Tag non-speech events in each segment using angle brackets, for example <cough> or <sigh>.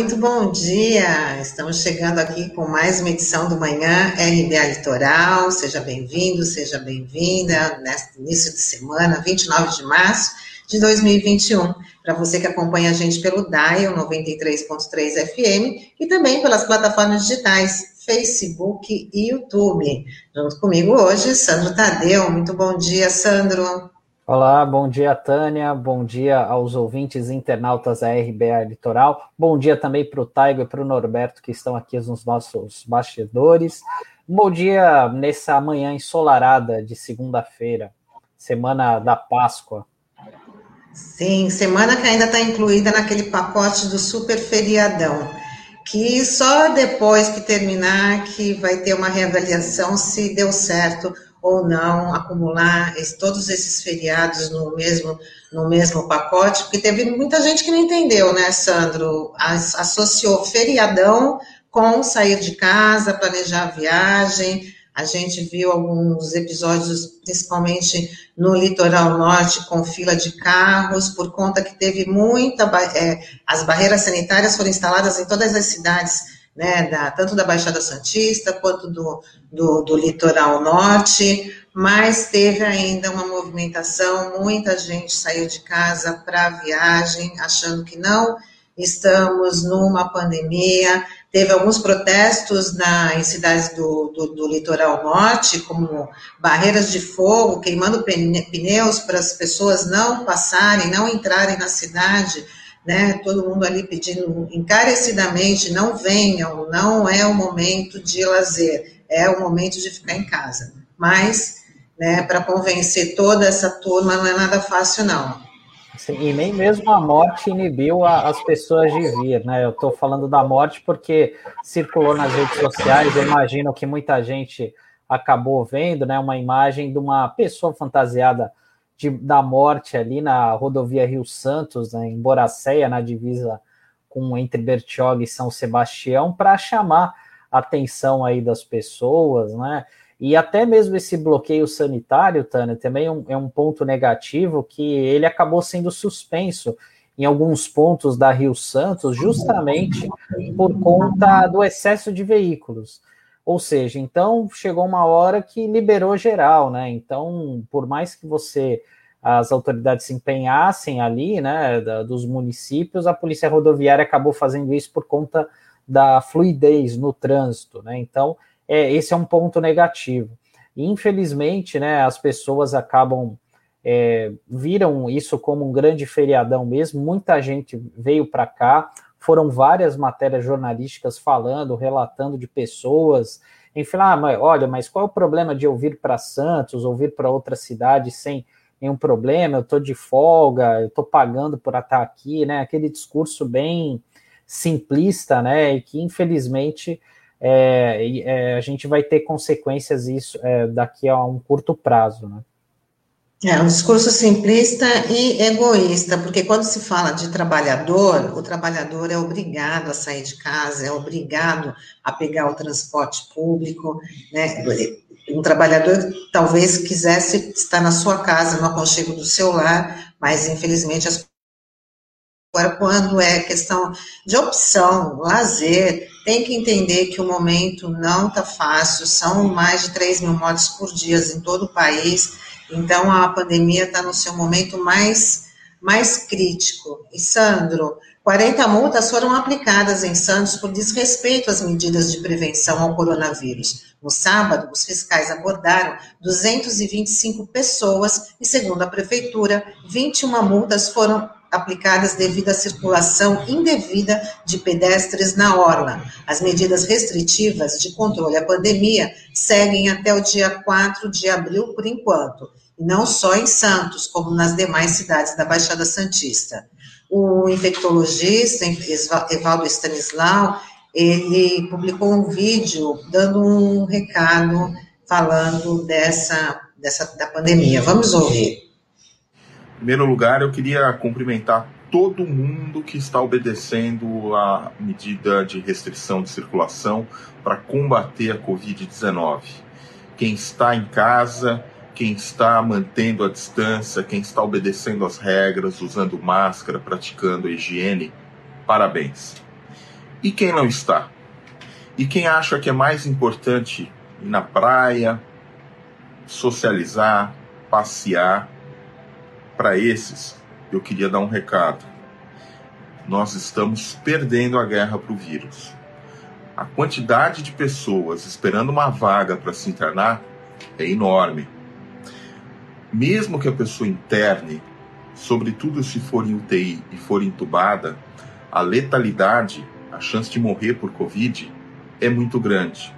Muito bom dia. Estamos chegando aqui com mais uma edição do Manhã RBA Litoral. Seja bem-vindo, seja bem-vinda neste início de semana, 29 de março de 2021. Para você que acompanha a gente pelo Dial 93.3 FM e também pelas plataformas digitais Facebook e YouTube. Junto comigo hoje, Sandro Tadeu. Muito bom dia, Sandro. Olá, bom dia, Tânia. Bom dia aos ouvintes internautas da RBA Litoral. Bom dia também para o Taigo e para o Norberto, que estão aqui nos nossos bastidores. Bom dia nessa manhã ensolarada de segunda-feira, semana da Páscoa. Sim, semana que ainda está incluída naquele pacote do super feriadão, que só depois que terminar que vai ter uma reavaliação se deu certo ou não acumular todos esses feriados no mesmo, no mesmo pacote, porque teve muita gente que não entendeu, né, Sandro? As, associou feriadão com sair de casa, planejar a viagem. A gente viu alguns episódios, principalmente no litoral norte, com fila de carros, por conta que teve muita. É, as barreiras sanitárias foram instaladas em todas as cidades né, da, tanto da Baixada Santista quanto do, do, do, litoral norte, mas teve ainda uma movimentação, muita gente saiu de casa para viagem, achando que não estamos numa pandemia. Teve alguns protestos na, em cidades do, do, do litoral norte, como barreiras de fogo, queimando pneus para as pessoas não passarem, não entrarem na cidade né? Todo mundo ali pedindo encarecidamente, não venham, não é o momento de lazer, é o momento de ficar em casa. Mas, né, para convencer toda essa turma não é nada fácil, não. Sim, e nem mesmo a morte inibiu a, as pessoas de vir, né? Eu estou falando da morte porque circulou nas redes sociais, eu imagino que muita gente acabou vendo, né? Uma imagem de uma pessoa fantasiada de, da morte ali na rodovia Rio Santos, né, em Boracéia, na divisa com entre Bertioga e São Sebastião, para chamar a atenção aí das pessoas, né? E até mesmo esse bloqueio sanitário, Tânia, também é um, é um ponto negativo que ele acabou sendo suspenso em alguns pontos da Rio Santos, justamente por conta do excesso de veículos. Ou seja, então chegou uma hora que liberou geral, né? Então, por mais que você as autoridades se empenhassem ali, né, da, dos municípios, a polícia rodoviária acabou fazendo isso por conta da fluidez no trânsito, né? Então, é, esse é um ponto negativo. Infelizmente, né, as pessoas acabam é, viram isso como um grande feriadão mesmo. Muita gente veio para cá, foram várias matérias jornalísticas falando, relatando de pessoas, enfim, ah, mas, olha, mas qual é o problema de eu vir para Santos ou vir para outra cidade sem nenhum problema, eu estou de folga, eu estou pagando por estar aqui, né? Aquele discurso bem simplista, né? E que infelizmente é, é, a gente vai ter consequências isso é, daqui a um curto prazo, né? É um discurso simplista e egoísta, porque quando se fala de trabalhador, o trabalhador é obrigado a sair de casa, é obrigado a pegar o transporte público, né? Um trabalhador talvez quisesse estar na sua casa, no aconchego do seu lar, mas infelizmente as Agora, quando é questão de opção, lazer, tem que entender que o momento não está fácil, são mais de 3 mil mortes por dia em todo o país, então, a pandemia está no seu momento mais, mais crítico. E, Sandro, 40 multas foram aplicadas em Santos por desrespeito às medidas de prevenção ao coronavírus. No sábado, os fiscais abordaram 225 pessoas e, segundo a prefeitura, 21 multas foram aplicadas devido à circulação indevida de pedestres na orla. As medidas restritivas de controle à pandemia seguem até o dia 4 de abril por enquanto, e não só em Santos, como nas demais cidades da Baixada Santista. O infectologista Evaldo Stanislau, ele publicou um vídeo dando um recado falando dessa, dessa da pandemia. Vamos ouvir. Primeiro lugar, eu queria cumprimentar todo mundo que está obedecendo a medida de restrição de circulação para combater a Covid-19. Quem está em casa, quem está mantendo a distância, quem está obedecendo as regras, usando máscara, praticando higiene, parabéns. E quem não está? E quem acha que é mais importante ir na praia, socializar, passear, para esses eu queria dar um recado. Nós estamos perdendo a guerra para o vírus. A quantidade de pessoas esperando uma vaga para se internar é enorme. Mesmo que a pessoa interne, sobretudo se for em UTI e for entubada, a letalidade, a chance de morrer por Covid, é muito grande.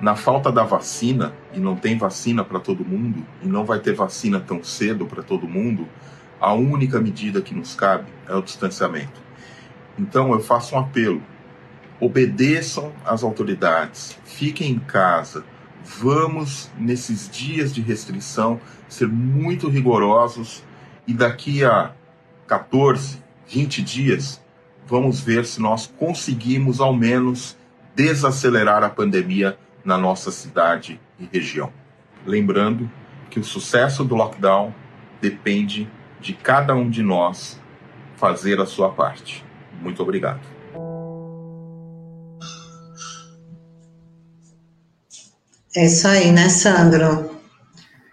Na falta da vacina, e não tem vacina para todo mundo, e não vai ter vacina tão cedo para todo mundo, a única medida que nos cabe é o distanciamento. Então eu faço um apelo: obedeçam às autoridades, fiquem em casa, vamos, nesses dias de restrição, ser muito rigorosos e daqui a 14, 20 dias, vamos ver se nós conseguimos ao menos desacelerar a pandemia na nossa cidade e região. Lembrando que o sucesso do lockdown depende de cada um de nós fazer a sua parte. Muito obrigado. É isso aí, né, Sandro?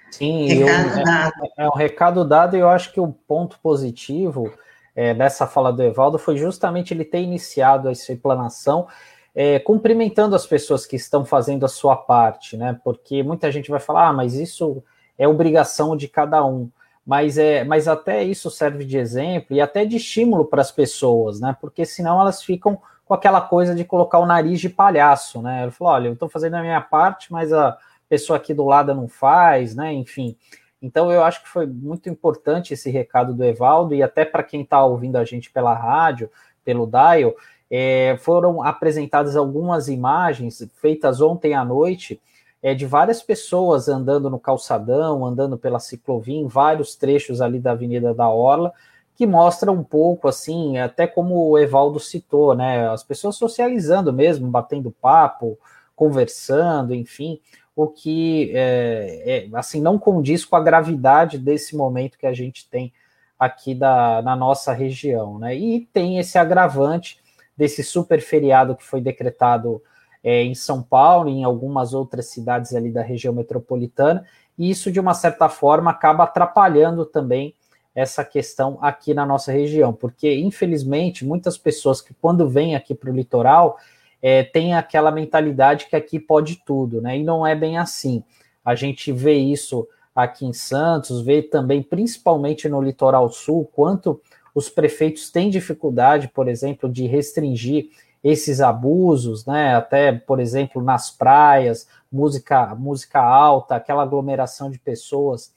Sim, recado eu, é, é, um recado dado e eu acho que o ponto positivo é, dessa fala do Evaldo foi justamente ele ter iniciado essa explanação é, cumprimentando as pessoas que estão fazendo a sua parte, né? Porque muita gente vai falar, ah, mas isso é obrigação de cada um. Mas, é, mas até isso serve de exemplo e até de estímulo para as pessoas, né? Porque senão elas ficam com aquela coisa de colocar o nariz de palhaço, né? Ele falou: olha, eu estou fazendo a minha parte, mas a pessoa aqui do lado não faz, né? Enfim. Então eu acho que foi muito importante esse recado do Evaldo, e até para quem está ouvindo a gente pela rádio, pelo Dial, é, foram apresentadas algumas imagens feitas ontem à noite é, de várias pessoas andando no calçadão, andando pela ciclovia, em vários trechos ali da Avenida da Orla, que mostra um pouco assim, até como o Evaldo citou, né? As pessoas socializando mesmo, batendo papo, conversando, enfim, o que é, é, assim não condiz com a gravidade desse momento que a gente tem aqui da, na nossa região, né? E tem esse agravante desse super feriado que foi decretado é, em São Paulo e em algumas outras cidades ali da região metropolitana, e isso, de uma certa forma, acaba atrapalhando também essa questão aqui na nossa região, porque, infelizmente, muitas pessoas que, quando vêm aqui para o litoral, é, têm aquela mentalidade que aqui pode tudo, né? E não é bem assim. A gente vê isso aqui em Santos, vê também, principalmente no litoral sul, quanto os prefeitos têm dificuldade, por exemplo, de restringir esses abusos, né? Até, por exemplo, nas praias, música, música alta, aquela aglomeração de pessoas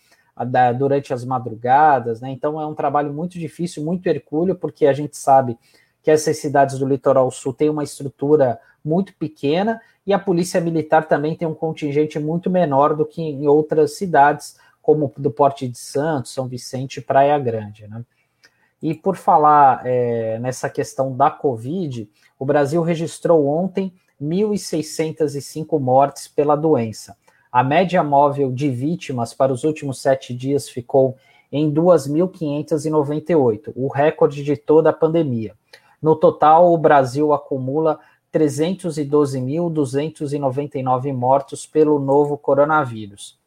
da, durante as madrugadas, né? Então é um trabalho muito difícil, muito hercúleo, porque a gente sabe que essas cidades do litoral sul têm uma estrutura muito pequena e a polícia militar também tem um contingente muito menor do que em outras cidades, como do Porte de Santos, São Vicente e Praia Grande, né? E por falar é, nessa questão da Covid, o Brasil registrou ontem 1.605 mortes pela doença. A média móvel de vítimas para os últimos sete dias ficou em 2.598, o recorde de toda a pandemia. No total, o Brasil acumula 312.299 mortos pelo novo coronavírus.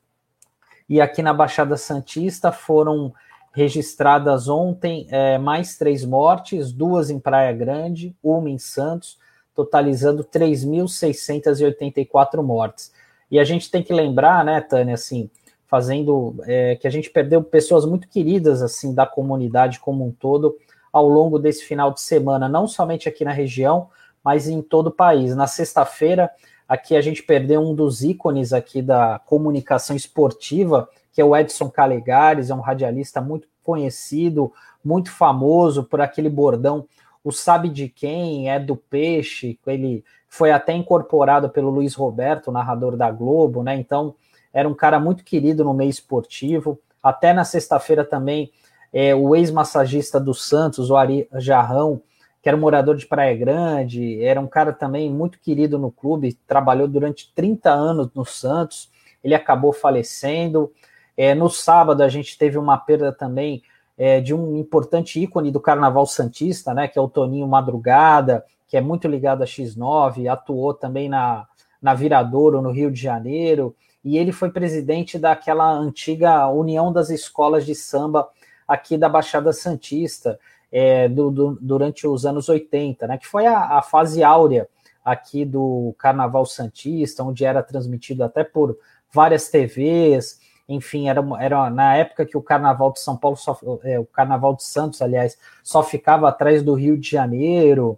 E aqui na Baixada Santista foram registradas ontem é, mais três mortes, duas em Praia Grande, uma em Santos, totalizando 3.684 mortes. E a gente tem que lembrar, né, Tânia, assim, fazendo é, que a gente perdeu pessoas muito queridas assim da comunidade como um todo ao longo desse final de semana, não somente aqui na região, mas em todo o país. Na sexta-feira, aqui a gente perdeu um dos ícones aqui da comunicação esportiva, que é o Edson Calegares, é um radialista muito conhecido, muito famoso por aquele bordão, o sabe de quem, é do peixe, ele foi até incorporado pelo Luiz Roberto, narrador da Globo, né? Então, era um cara muito querido no meio esportivo. Até na sexta-feira também, é, o ex-massagista do Santos, o Ari Jarrão, que era um morador de Praia Grande, era um cara também muito querido no clube, trabalhou durante 30 anos no Santos, ele acabou falecendo. É, no sábado a gente teve uma perda também é, de um importante ícone do Carnaval Santista, né, que é o Toninho Madrugada, que é muito ligado a X9, atuou também na, na Viradouro, no Rio de Janeiro, e ele foi presidente daquela antiga União das Escolas de Samba aqui da Baixada Santista, é, do, do, durante os anos 80, né, que foi a, a, fase áurea aqui do Carnaval Santista, onde era transmitido até por várias TVs, enfim, era, era na época que o Carnaval de São Paulo, só, é, o Carnaval de Santos, aliás, só ficava atrás do Rio de Janeiro,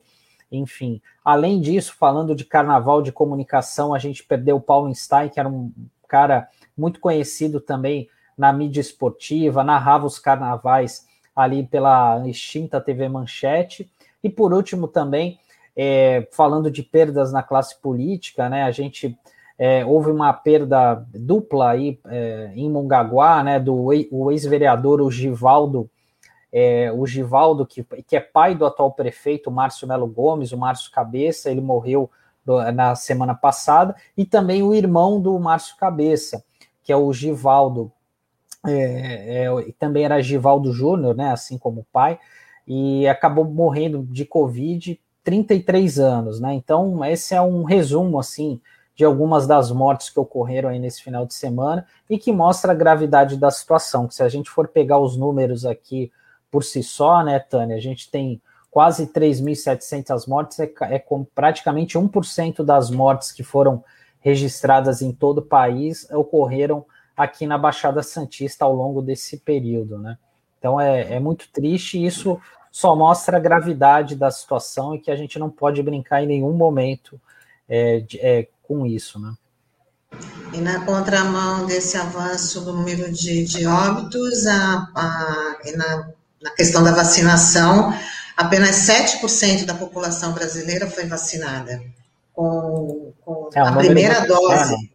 enfim. Além disso, falando de Carnaval de comunicação, a gente perdeu o Paulo Stein, que era um cara muito conhecido também na mídia esportiva, narrava os carnavais ali pela extinta TV Manchete. E por último também, é, falando de perdas na classe política, né, a gente é, houve uma perda dupla aí é, em Mongaguá, né, do ex-vereador o Givaldo, é, o Givaldo, que, que é pai do atual prefeito Márcio Melo Gomes, o Márcio Cabeça, ele morreu na semana passada, e também o irmão do Márcio Cabeça, que é o Givaldo, é, é, também era Givaldo Júnior, né, assim como o pai, e acabou morrendo de Covid 33 anos, né? Então, esse é um resumo, assim, de algumas das mortes que ocorreram aí nesse final de semana e que mostra a gravidade da situação. Que se a gente for pegar os números aqui por si só, né, Tânia, a gente tem quase 3.700 mortes, é, é com praticamente 1% das mortes que foram registradas em todo o país ocorreram aqui na Baixada Santista ao longo desse período, né? Então é, é muito triste e isso só mostra a gravidade da situação e que a gente não pode brincar em nenhum momento é, de, é, com isso, né? E na contramão desse avanço do número de, de óbitos, a, a, na, na questão da vacinação, apenas 7% da população brasileira foi vacinada com, com é um a primeira dose. Pequeno.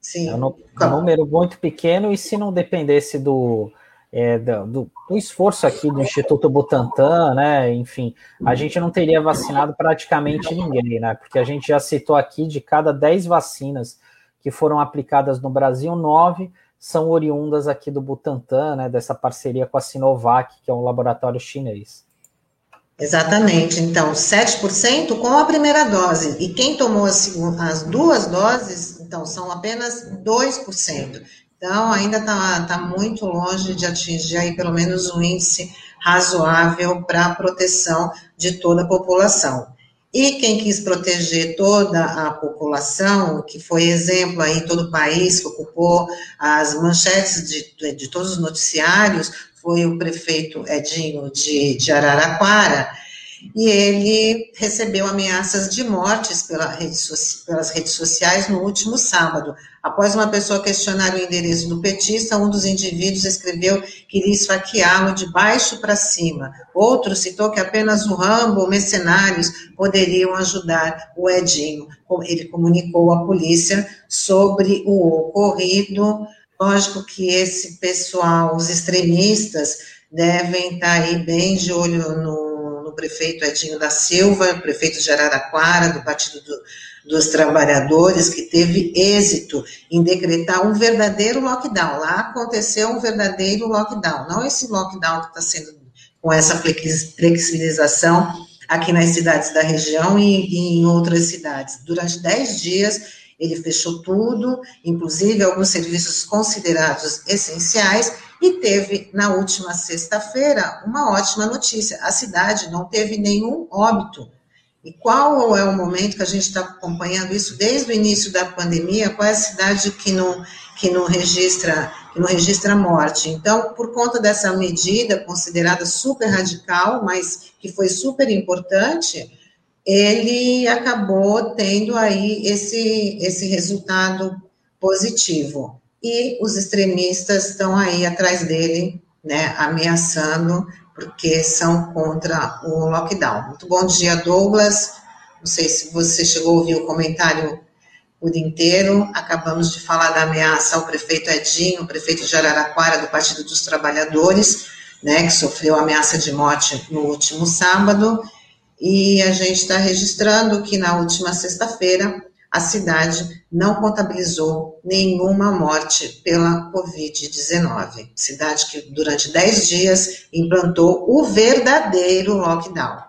Sim. É um número muito pequeno, e se não dependesse do, é, do, do, esforço aqui do Instituto Butantan, né? Enfim, a gente não teria vacinado praticamente ninguém, né? Porque a gente já citou aqui de cada 10 vacinas que foram aplicadas no Brasil, nove são oriundas aqui do Butantan, né? Dessa parceria com a Sinovac, que é um laboratório chinês. Exatamente. Então, 7% com a primeira dose. E quem tomou as, as duas doses, então, são apenas 2%. Então, ainda está tá muito longe de atingir aí pelo menos um índice razoável para a proteção de toda a população. E quem quis proteger toda a população, que foi exemplo aí todo o país, que ocupou as manchetes de, de todos os noticiários, foi o prefeito Edinho de, de Araraquara, e ele recebeu ameaças de mortes pela rede pelas redes sociais no último sábado. Após uma pessoa questionar o endereço do petista, um dos indivíduos escreveu que iria esfaqueá-lo de baixo para cima. Outro citou que apenas o Rambo ou mercenários poderiam ajudar o Edinho. Ele comunicou à polícia sobre o ocorrido. Lógico que esse pessoal, os extremistas, devem estar aí bem de olho no prefeito Edinho da Silva, prefeito de Araraquara, do Partido do, dos Trabalhadores, que teve êxito em decretar um verdadeiro lockdown. Lá aconteceu um verdadeiro lockdown, não esse lockdown que está sendo com essa flexibilização aqui nas cidades da região e, e em outras cidades. Durante dez dias, ele fechou tudo, inclusive alguns serviços considerados essenciais, e teve, na última sexta-feira, uma ótima notícia: a cidade não teve nenhum óbito. E qual é o momento que a gente está acompanhando isso desde o início da pandemia? Qual é a cidade que não, que não registra que não registra morte? Então, por conta dessa medida considerada super radical, mas que foi super importante, ele acabou tendo aí esse, esse resultado positivo e os extremistas estão aí atrás dele, né, ameaçando, porque são contra o lockdown. Muito bom dia, Douglas. Não sei se você chegou a ouvir o comentário por inteiro. Acabamos de falar da ameaça ao prefeito Edinho, prefeito de Araraquara, do Partido dos Trabalhadores, né, que sofreu ameaça de morte no último sábado. E a gente está registrando que na última sexta-feira a cidade não contabilizou nenhuma morte pela Covid-19. Cidade que, durante 10 dias, implantou o verdadeiro lockdown.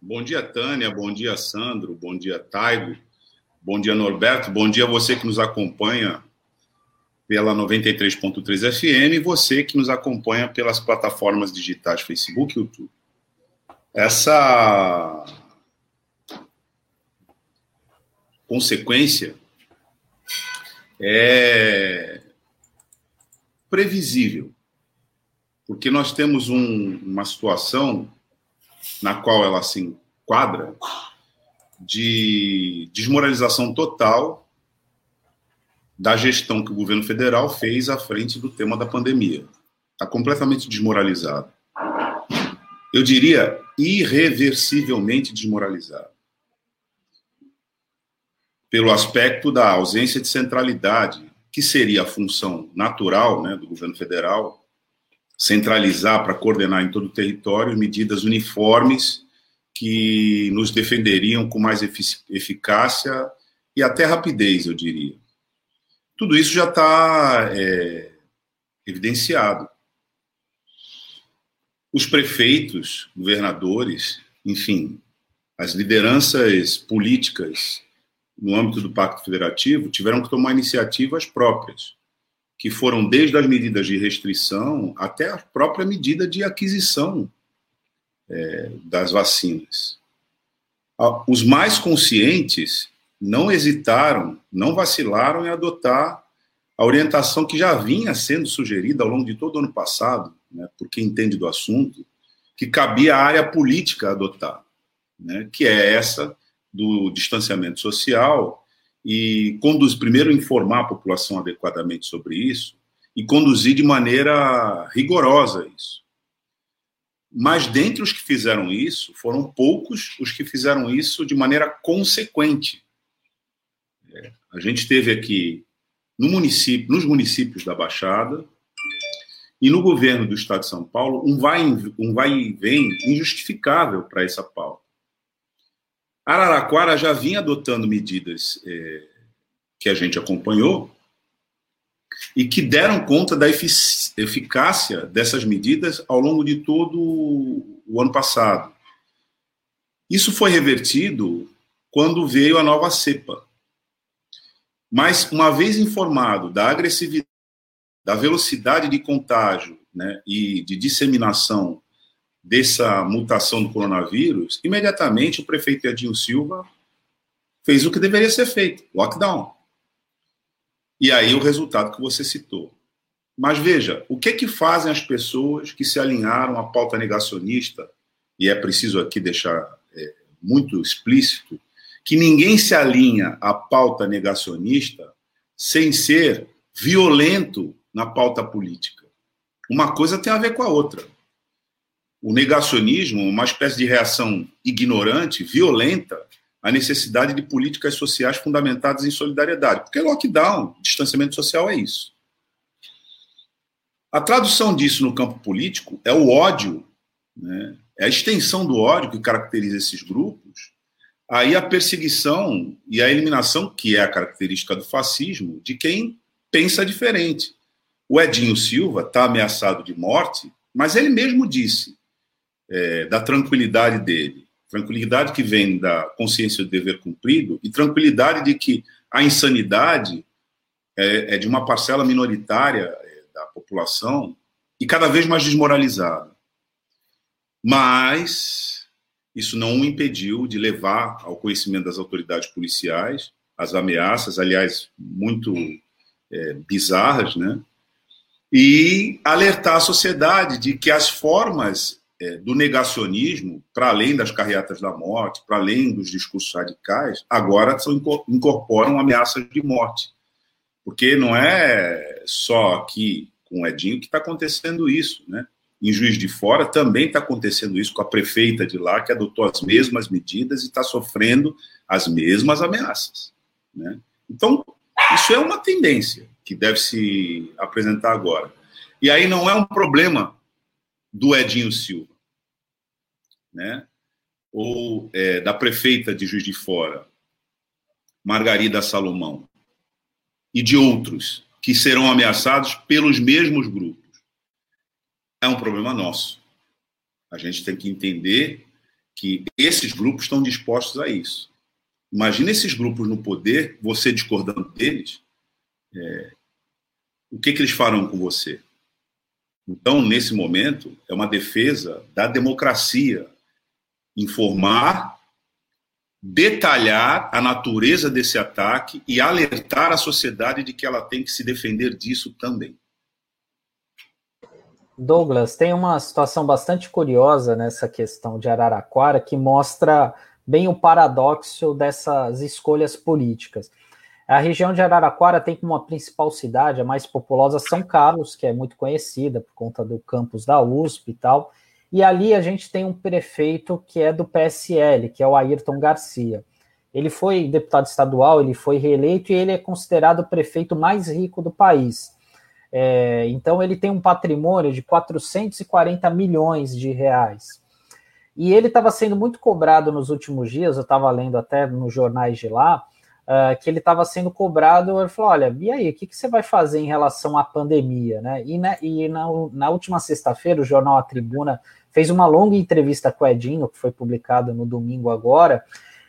Bom dia, Tânia. Bom dia, Sandro. Bom dia, Taigo. Bom dia, Norberto. Bom dia a você que nos acompanha pela 93.3 FM e você que nos acompanha pelas plataformas digitais Facebook e YouTube. Essa consequência é previsível, porque nós temos um, uma situação na qual ela se enquadra de desmoralização total da gestão que o governo federal fez à frente do tema da pandemia. Está completamente desmoralizado. Eu diria irreversivelmente desmoralizado. Pelo aspecto da ausência de centralidade, que seria a função natural né, do governo federal, centralizar para coordenar em todo o território medidas uniformes que nos defenderiam com mais eficácia e até rapidez, eu diria. Tudo isso já está é, evidenciado. Os prefeitos, governadores, enfim, as lideranças políticas no âmbito do Pacto Federativo tiveram que tomar iniciativas próprias que foram desde as medidas de restrição até a própria medida de aquisição é, das vacinas. Os mais conscientes não hesitaram, não vacilaram em adotar a orientação que já vinha sendo sugerida ao longo de todo o ano passado, né, por quem entende do assunto, que cabia à área política adotar, né, que é essa do distanciamento social e conduz primeiro informar a população adequadamente sobre isso e conduzir de maneira rigorosa isso. Mas dentre os que fizeram isso, foram poucos os que fizeram isso de maneira consequente. É, a gente teve aqui no município, nos municípios da Baixada e no governo do Estado de São Paulo um vai, um vai e vem injustificável para essa pauta. Araraquara já vinha adotando medidas é, que a gente acompanhou e que deram conta da eficácia dessas medidas ao longo de todo o ano passado. Isso foi revertido quando veio a nova cepa. Mas, uma vez informado da agressividade, da velocidade de contágio né, e de disseminação dessa mutação do coronavírus, imediatamente o prefeito Edinho Silva fez o que deveria ser feito, lockdown. E aí o resultado que você citou. Mas veja, o que que fazem as pessoas que se alinharam à pauta negacionista, e é preciso aqui deixar é, muito explícito, que ninguém se alinha à pauta negacionista sem ser violento na pauta política. Uma coisa tem a ver com a outra o negacionismo, uma espécie de reação ignorante, violenta, à necessidade de políticas sociais fundamentadas em solidariedade. Porque lockdown, distanciamento social é isso. A tradução disso no campo político é o ódio, né? é a extensão do ódio que caracteriza esses grupos, aí a perseguição e a eliminação, que é a característica do fascismo, de quem pensa diferente. O Edinho Silva está ameaçado de morte, mas ele mesmo disse: é, da tranquilidade dele. Tranquilidade que vem da consciência do dever cumprido e tranquilidade de que a insanidade é, é de uma parcela minoritária é, da população e cada vez mais desmoralizada. Mas isso não o impediu de levar ao conhecimento das autoridades policiais as ameaças, aliás, muito é, bizarras, né? E alertar a sociedade de que as formas é, do negacionismo, para além das carreatas da morte, para além dos discursos radicais, agora são, incorporam ameaças de morte. Porque não é só aqui com o Edinho que está acontecendo isso, né? Em Juiz de Fora também está acontecendo isso com a prefeita de lá, que adotou as mesmas medidas e está sofrendo as mesmas ameaças. Né? Então, isso é uma tendência que deve se apresentar agora. E aí não é um problema do Edinho Silva, né? ou é, da prefeita de Juiz de Fora, Margarida Salomão, e de outros que serão ameaçados pelos mesmos grupos. É um problema nosso. A gente tem que entender que esses grupos estão dispostos a isso. Imagina esses grupos no poder, você discordando deles, é, o que, que eles farão com você? Então, nesse momento, é uma defesa da democracia informar, detalhar a natureza desse ataque e alertar a sociedade de que ela tem que se defender disso também. Douglas, tem uma situação bastante curiosa nessa questão de Araraquara que mostra bem o paradoxo dessas escolhas políticas. A região de Araraquara tem como principal cidade, a mais populosa, São Carlos, que é muito conhecida por conta do campus da USP e tal. E ali a gente tem um prefeito que é do PSL, que é o Ayrton Garcia. Ele foi deputado estadual, ele foi reeleito e ele é considerado o prefeito mais rico do país. É, então ele tem um patrimônio de 440 milhões de reais. E ele estava sendo muito cobrado nos últimos dias, eu estava lendo até nos jornais de lá, uh, que ele estava sendo cobrado. Ele falou: olha, e aí, o que, que, você vai fazer em relação à pandemia? Né? E, e na, na última sexta-feira, o jornal A Tribuna fez uma longa entrevista com o Edinho, que foi publicada no domingo agora,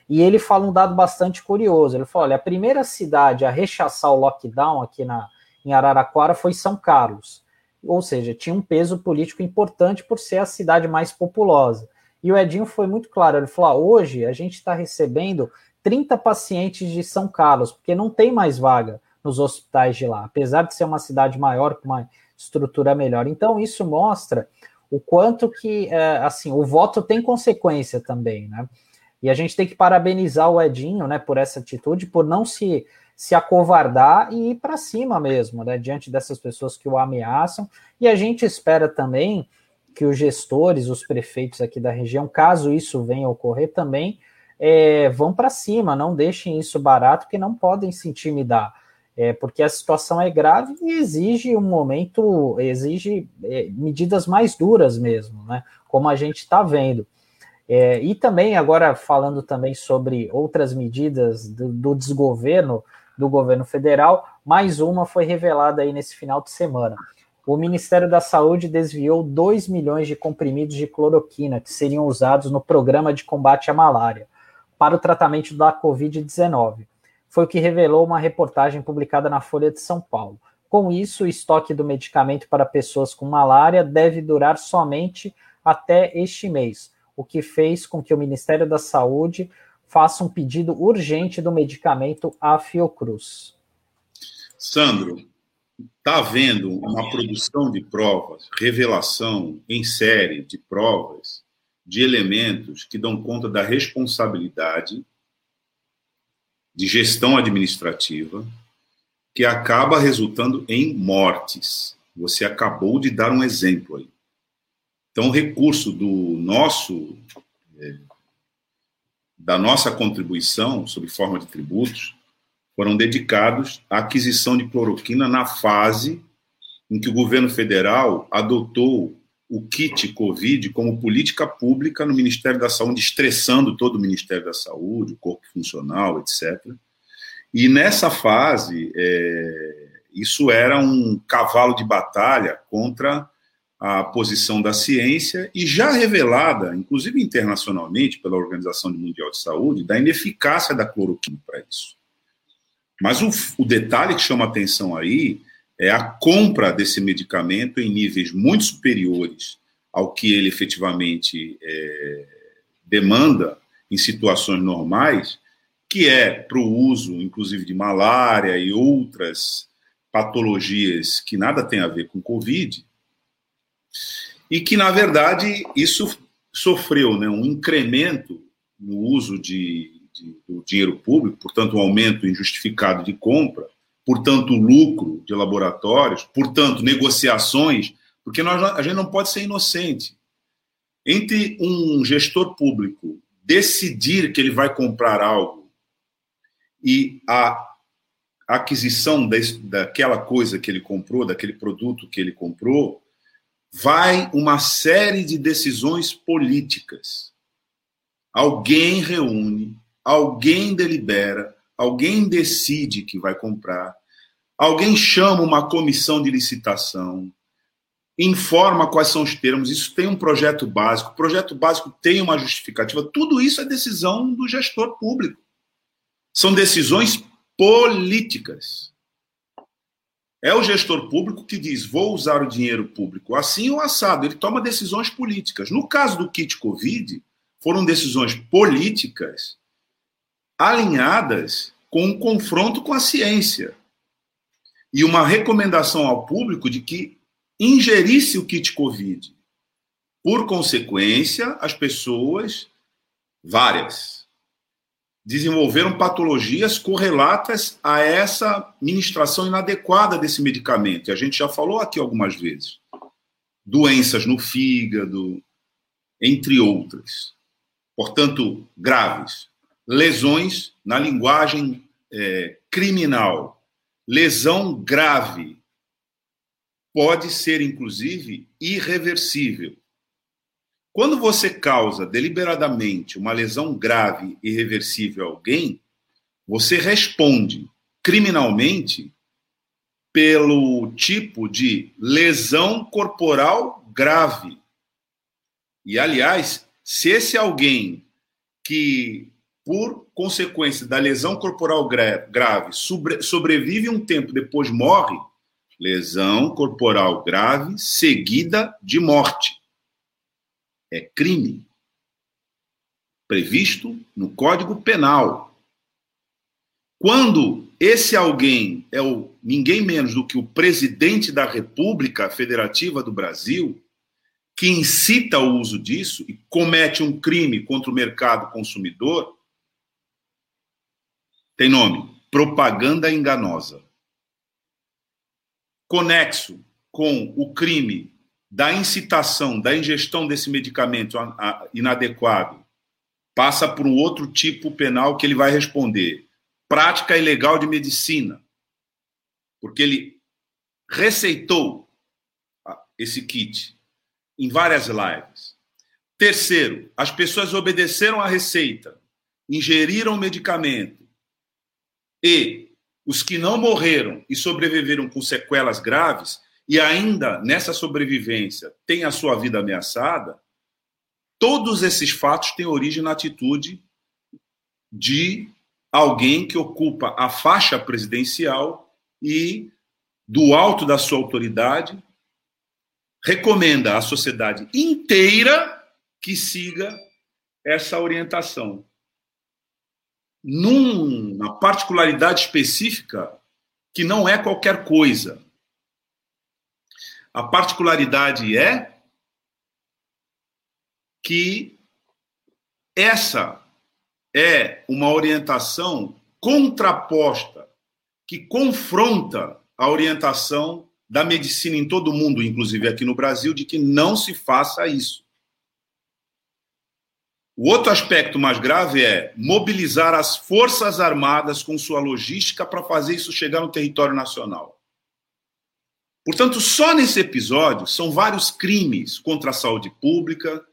e ele fala um dado bastante curioso. Ele falou: olha, a primeira cidade a rechaçar o lockdown aqui na, em Araraquara foi São Carlos. Ou seja, tinha um peso político importante por ser a cidade mais populosa. E o Edinho foi muito claro, ele falou: ah, hoje a gente está recebendo 30 pacientes de São Carlos, porque não tem mais vaga nos hospitais de lá, apesar de ser uma cidade maior, com uma estrutura melhor. Então, isso mostra o quanto que, é, assim, o voto tem consequência também, né? E a gente tem que parabenizar o Edinho, né, por essa atitude, por não se, se acovardar e ir para cima mesmo, né, diante dessas pessoas que o ameaçam. E a gente espera também que os gestores, os prefeitos aqui da região, caso isso venha a ocorrer também, é, vão para cima, não deixem isso barato, porque não podem se intimidar. É, porque a situação é grave e exige um momento, exige é, medidas mais duras mesmo, né? Como a gente está vendo. É, e também, agora falando também sobre outras medidas do, do, desgoverno do governo federal, mais uma foi revelada aí nesse final de semana o Ministério da Saúde desviou 2 milhões de comprimidos de cloroquina que seriam usados no programa de combate à malária para o tratamento da Covid-19. Foi o que revelou uma reportagem publicada na Folha de São Paulo. Com isso, o estoque do medicamento para pessoas com malária deve durar somente até este mês, o que fez com que o Ministério da Saúde faça um pedido urgente do medicamento à Fiocruz. Sandro, está havendo uma produção de provas, revelação em série de provas, de elementos que dão conta da responsabilidade de gestão administrativa, que acaba resultando em mortes. Você acabou de dar um exemplo aí. Então, o recurso do nosso é, da nossa contribuição sob forma de tributos foram dedicados à aquisição de cloroquina na fase em que o governo federal adotou o kit Covid como política pública no Ministério da Saúde, estressando todo o Ministério da Saúde, o corpo funcional, etc. E nessa fase, é, isso era um cavalo de batalha contra a posição da ciência e já revelada, inclusive internacionalmente, pela Organização Mundial de Saúde, da ineficácia da cloroquina para isso. Mas o, o detalhe que chama atenção aí é a compra desse medicamento em níveis muito superiores ao que ele efetivamente é, demanda em situações normais, que é para o uso, inclusive, de malária e outras patologias que nada tem a ver com Covid, e que, na verdade, isso sofreu né, um incremento no uso de de, do dinheiro público, portanto, um aumento injustificado de compra, portanto, lucro de laboratórios, portanto, negociações, porque nós, a gente não pode ser inocente. Entre um gestor público decidir que ele vai comprar algo e a aquisição desse, daquela coisa que ele comprou, daquele produto que ele comprou, vai uma série de decisões políticas. Alguém reúne alguém delibera, alguém decide que vai comprar, alguém chama uma comissão de licitação, informa quais são os termos, isso tem um projeto básico, o projeto básico tem uma justificativa, tudo isso é decisão do gestor público. São decisões políticas. É o gestor público que diz: vou usar o dinheiro público assim ou assado. Ele toma decisões políticas. No caso do kit Covid, foram decisões políticas alinhadas com um confronto com a ciência e uma recomendação ao público de que ingerisse o kit Covid. Por consequência, as pessoas, várias, desenvolveram patologias correlatas a essa ministração inadequada desse medicamento. E a gente já falou aqui algumas vezes. Doenças no fígado, entre outras. Portanto, graves. Lesões na linguagem é, criminal. Lesão grave pode ser, inclusive, irreversível. Quando você causa deliberadamente uma lesão grave e irreversível a alguém, você responde criminalmente pelo tipo de lesão corporal grave. E, aliás, se esse alguém que, por consequência da lesão corporal grave, sobrevive um tempo depois morre, lesão corporal grave seguida de morte. É crime previsto no Código Penal. Quando esse alguém é o ninguém menos do que o presidente da República Federativa do Brasil, que incita o uso disso e comete um crime contra o mercado consumidor, tem nome: propaganda enganosa conexo com o crime da incitação, da ingestão desse medicamento inadequado, passa por um outro tipo penal que ele vai responder. Prática ilegal de medicina. Porque ele receitou esse kit em várias lives. Terceiro, as pessoas obedeceram à receita, ingeriram o medicamento e os que não morreram e sobreviveram com sequelas graves e ainda nessa sobrevivência têm a sua vida ameaçada, todos esses fatos têm origem na atitude de alguém que ocupa a faixa presidencial e, do alto da sua autoridade, recomenda à sociedade inteira que siga essa orientação numa particularidade específica que não é qualquer coisa. A particularidade é que essa é uma orientação contraposta que confronta a orientação da medicina em todo o mundo, inclusive aqui no Brasil, de que não se faça isso. O outro aspecto mais grave é mobilizar as Forças Armadas com sua logística para fazer isso chegar no território nacional. Portanto, só nesse episódio são vários crimes contra a saúde pública,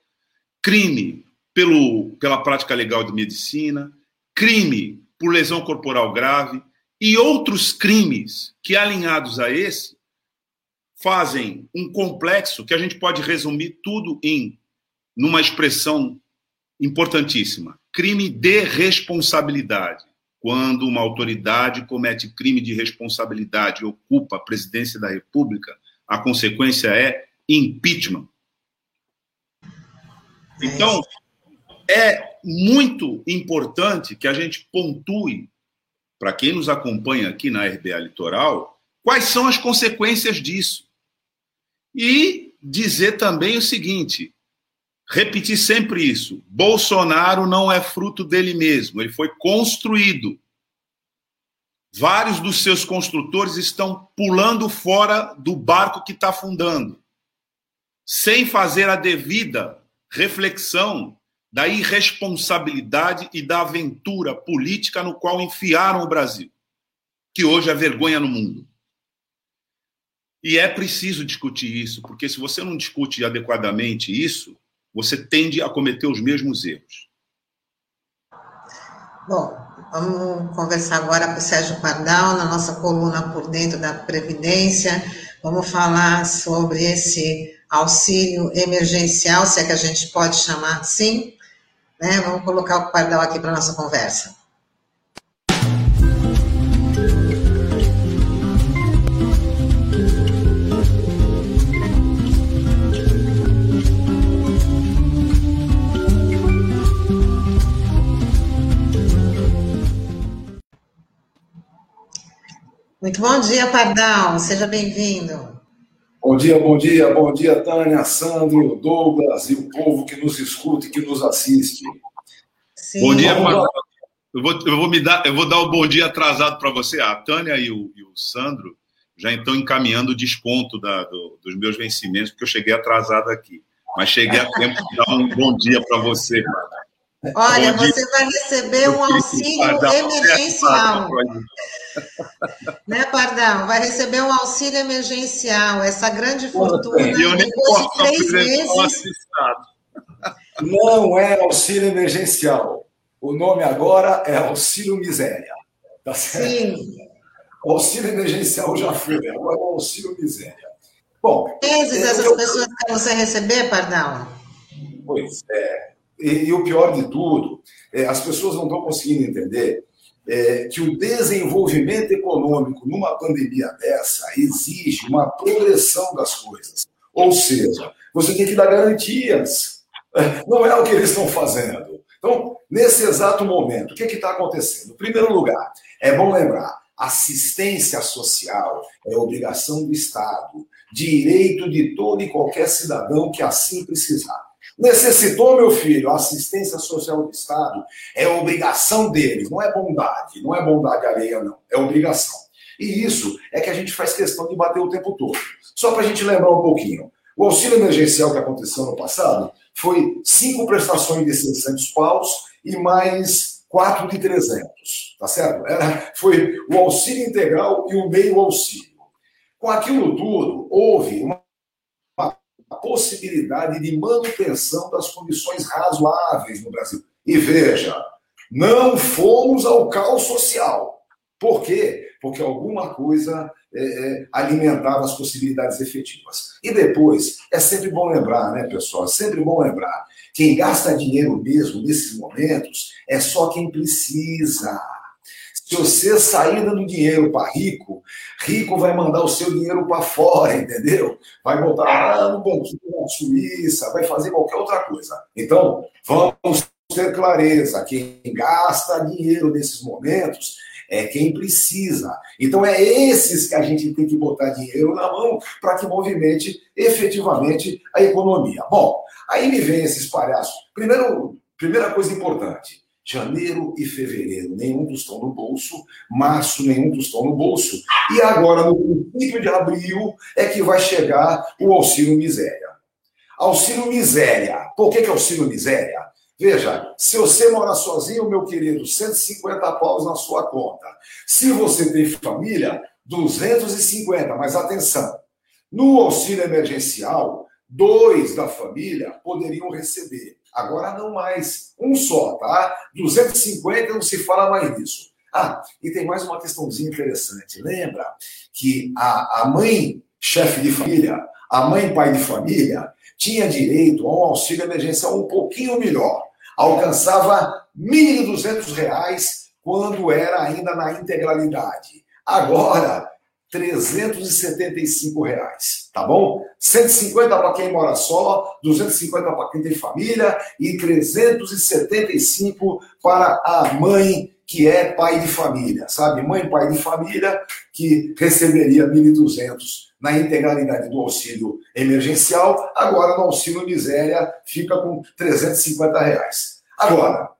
crime pelo, pela prática legal de medicina, crime por lesão corporal grave e outros crimes que, alinhados a esse, fazem um complexo que a gente pode resumir tudo em numa expressão importantíssima: crime de responsabilidade. Quando uma autoridade comete crime de responsabilidade e ocupa a presidência da República, a consequência é impeachment. Então, é muito importante que a gente pontue, para quem nos acompanha aqui na RBA Litoral, quais são as consequências disso. E dizer também o seguinte: repetir sempre isso. Bolsonaro não é fruto dele mesmo, ele foi construído. Vários dos seus construtores estão pulando fora do barco que está afundando, sem fazer a devida reflexão da irresponsabilidade e da aventura política no qual enfiaram o Brasil, que hoje é vergonha no mundo. E é preciso discutir isso, porque se você não discute adequadamente isso, você tende a cometer os mesmos erros. Bom, vamos conversar agora com o Sérgio Pardal, na nossa coluna Por Dentro da Previdência. Vamos falar sobre esse auxílio emergencial, se é que a gente pode chamar assim. Né? Vamos colocar o Pardal aqui para nossa conversa. Muito bom dia, Pardal. Seja bem-vindo. Bom dia, bom dia, bom dia, Tânia, Sandro, Douglas e o povo que nos escuta e que nos assiste. Sim. Bom dia, Pardal. Eu vou, eu vou me dar, eu vou dar o bom dia atrasado para você. A Tânia e o, e o, Sandro já estão encaminhando o desconto da, do, dos meus vencimentos, porque eu cheguei atrasado aqui. Mas cheguei a tempo de dar um bom dia para você, Pardal. Olha, você vai receber um auxílio emergencial. <laughs> né, Pardão? Vai receber um auxílio emergencial, essa grande fortuna. Eu nem posso três meses. Não é auxílio emergencial. O nome agora é auxílio miséria. Tá certo? Sim. O auxílio emergencial já foi, agora é o auxílio miséria. Bom. Meses essas eu... pessoas que você receber, Pardão? Pois é. E, e, o pior de tudo, é, as pessoas não estão conseguindo entender é, que o desenvolvimento econômico numa pandemia dessa exige uma progressão das coisas. Ou seja, você tem que dar garantias. <laughs> Não é o que eles estão fazendo. Então, nesse exato momento, o que está acontecendo? Em primeiro lugar, é bom lembrar: assistência social é obrigação do Estado, direito de todo e qualquer cidadão que assim precisar. Necessitou, meu filho, assistência social do Estado, é obrigação deles, não é bondade, não é bondade alheia, não, é obrigação. E isso é que a gente faz questão de bater o tempo todo. Só para a gente lembrar um pouquinho. O auxílio emergencial que aconteceu no passado foi cinco prestações de 600 paus e mais quatro de 300, tá certo? Era, foi o auxílio integral e o meio auxílio. Com aquilo tudo, houve uma possibilidade de manutenção das condições razoáveis no Brasil. E veja, não fomos ao caos social. Por quê? Porque alguma coisa é, é, alimentava as possibilidades efetivas. E depois, é sempre bom lembrar, né, pessoal? É sempre bom lembrar. Quem gasta dinheiro mesmo nesses momentos é só quem precisa. Se você sair dando dinheiro para rico, rico vai mandar o seu dinheiro para fora, entendeu? Vai botar lá no banquinho da Suíça, vai fazer qualquer outra coisa. Então, vamos ter clareza: quem gasta dinheiro nesses momentos é quem precisa. Então, é esses que a gente tem que botar dinheiro na mão para que movimente efetivamente a economia. Bom, aí me vem esses palhaços. Primeiro, primeira coisa importante Janeiro e fevereiro, nenhum tostão no bolso. Março, nenhum tostão no bolso. E agora, no princípio de abril, é que vai chegar o auxílio miséria. Auxílio miséria. Por que, que é auxílio miséria? Veja, se você mora sozinho, meu querido, 150 paus na sua conta. Se você tem família, 250. Mas atenção, no auxílio emergencial, dois da família poderiam receber. Agora não mais. Um só, tá? 250 não se fala mais disso. Ah, e tem mais uma questãozinha interessante. Lembra que a, a mãe chefe de família, a mãe pai de família, tinha direito a um auxílio emergencial um pouquinho melhor. Alcançava R$ 1.200 quando era ainda na integralidade. Agora, 375 reais, tá bom? 150 para quem mora só, 250 para quem tem família e 375 para a mãe que é pai de família, sabe? Mãe pai de família que receberia 1.200 na integralidade do auxílio emergencial, agora no auxílio miséria fica com 350 reais. Agora,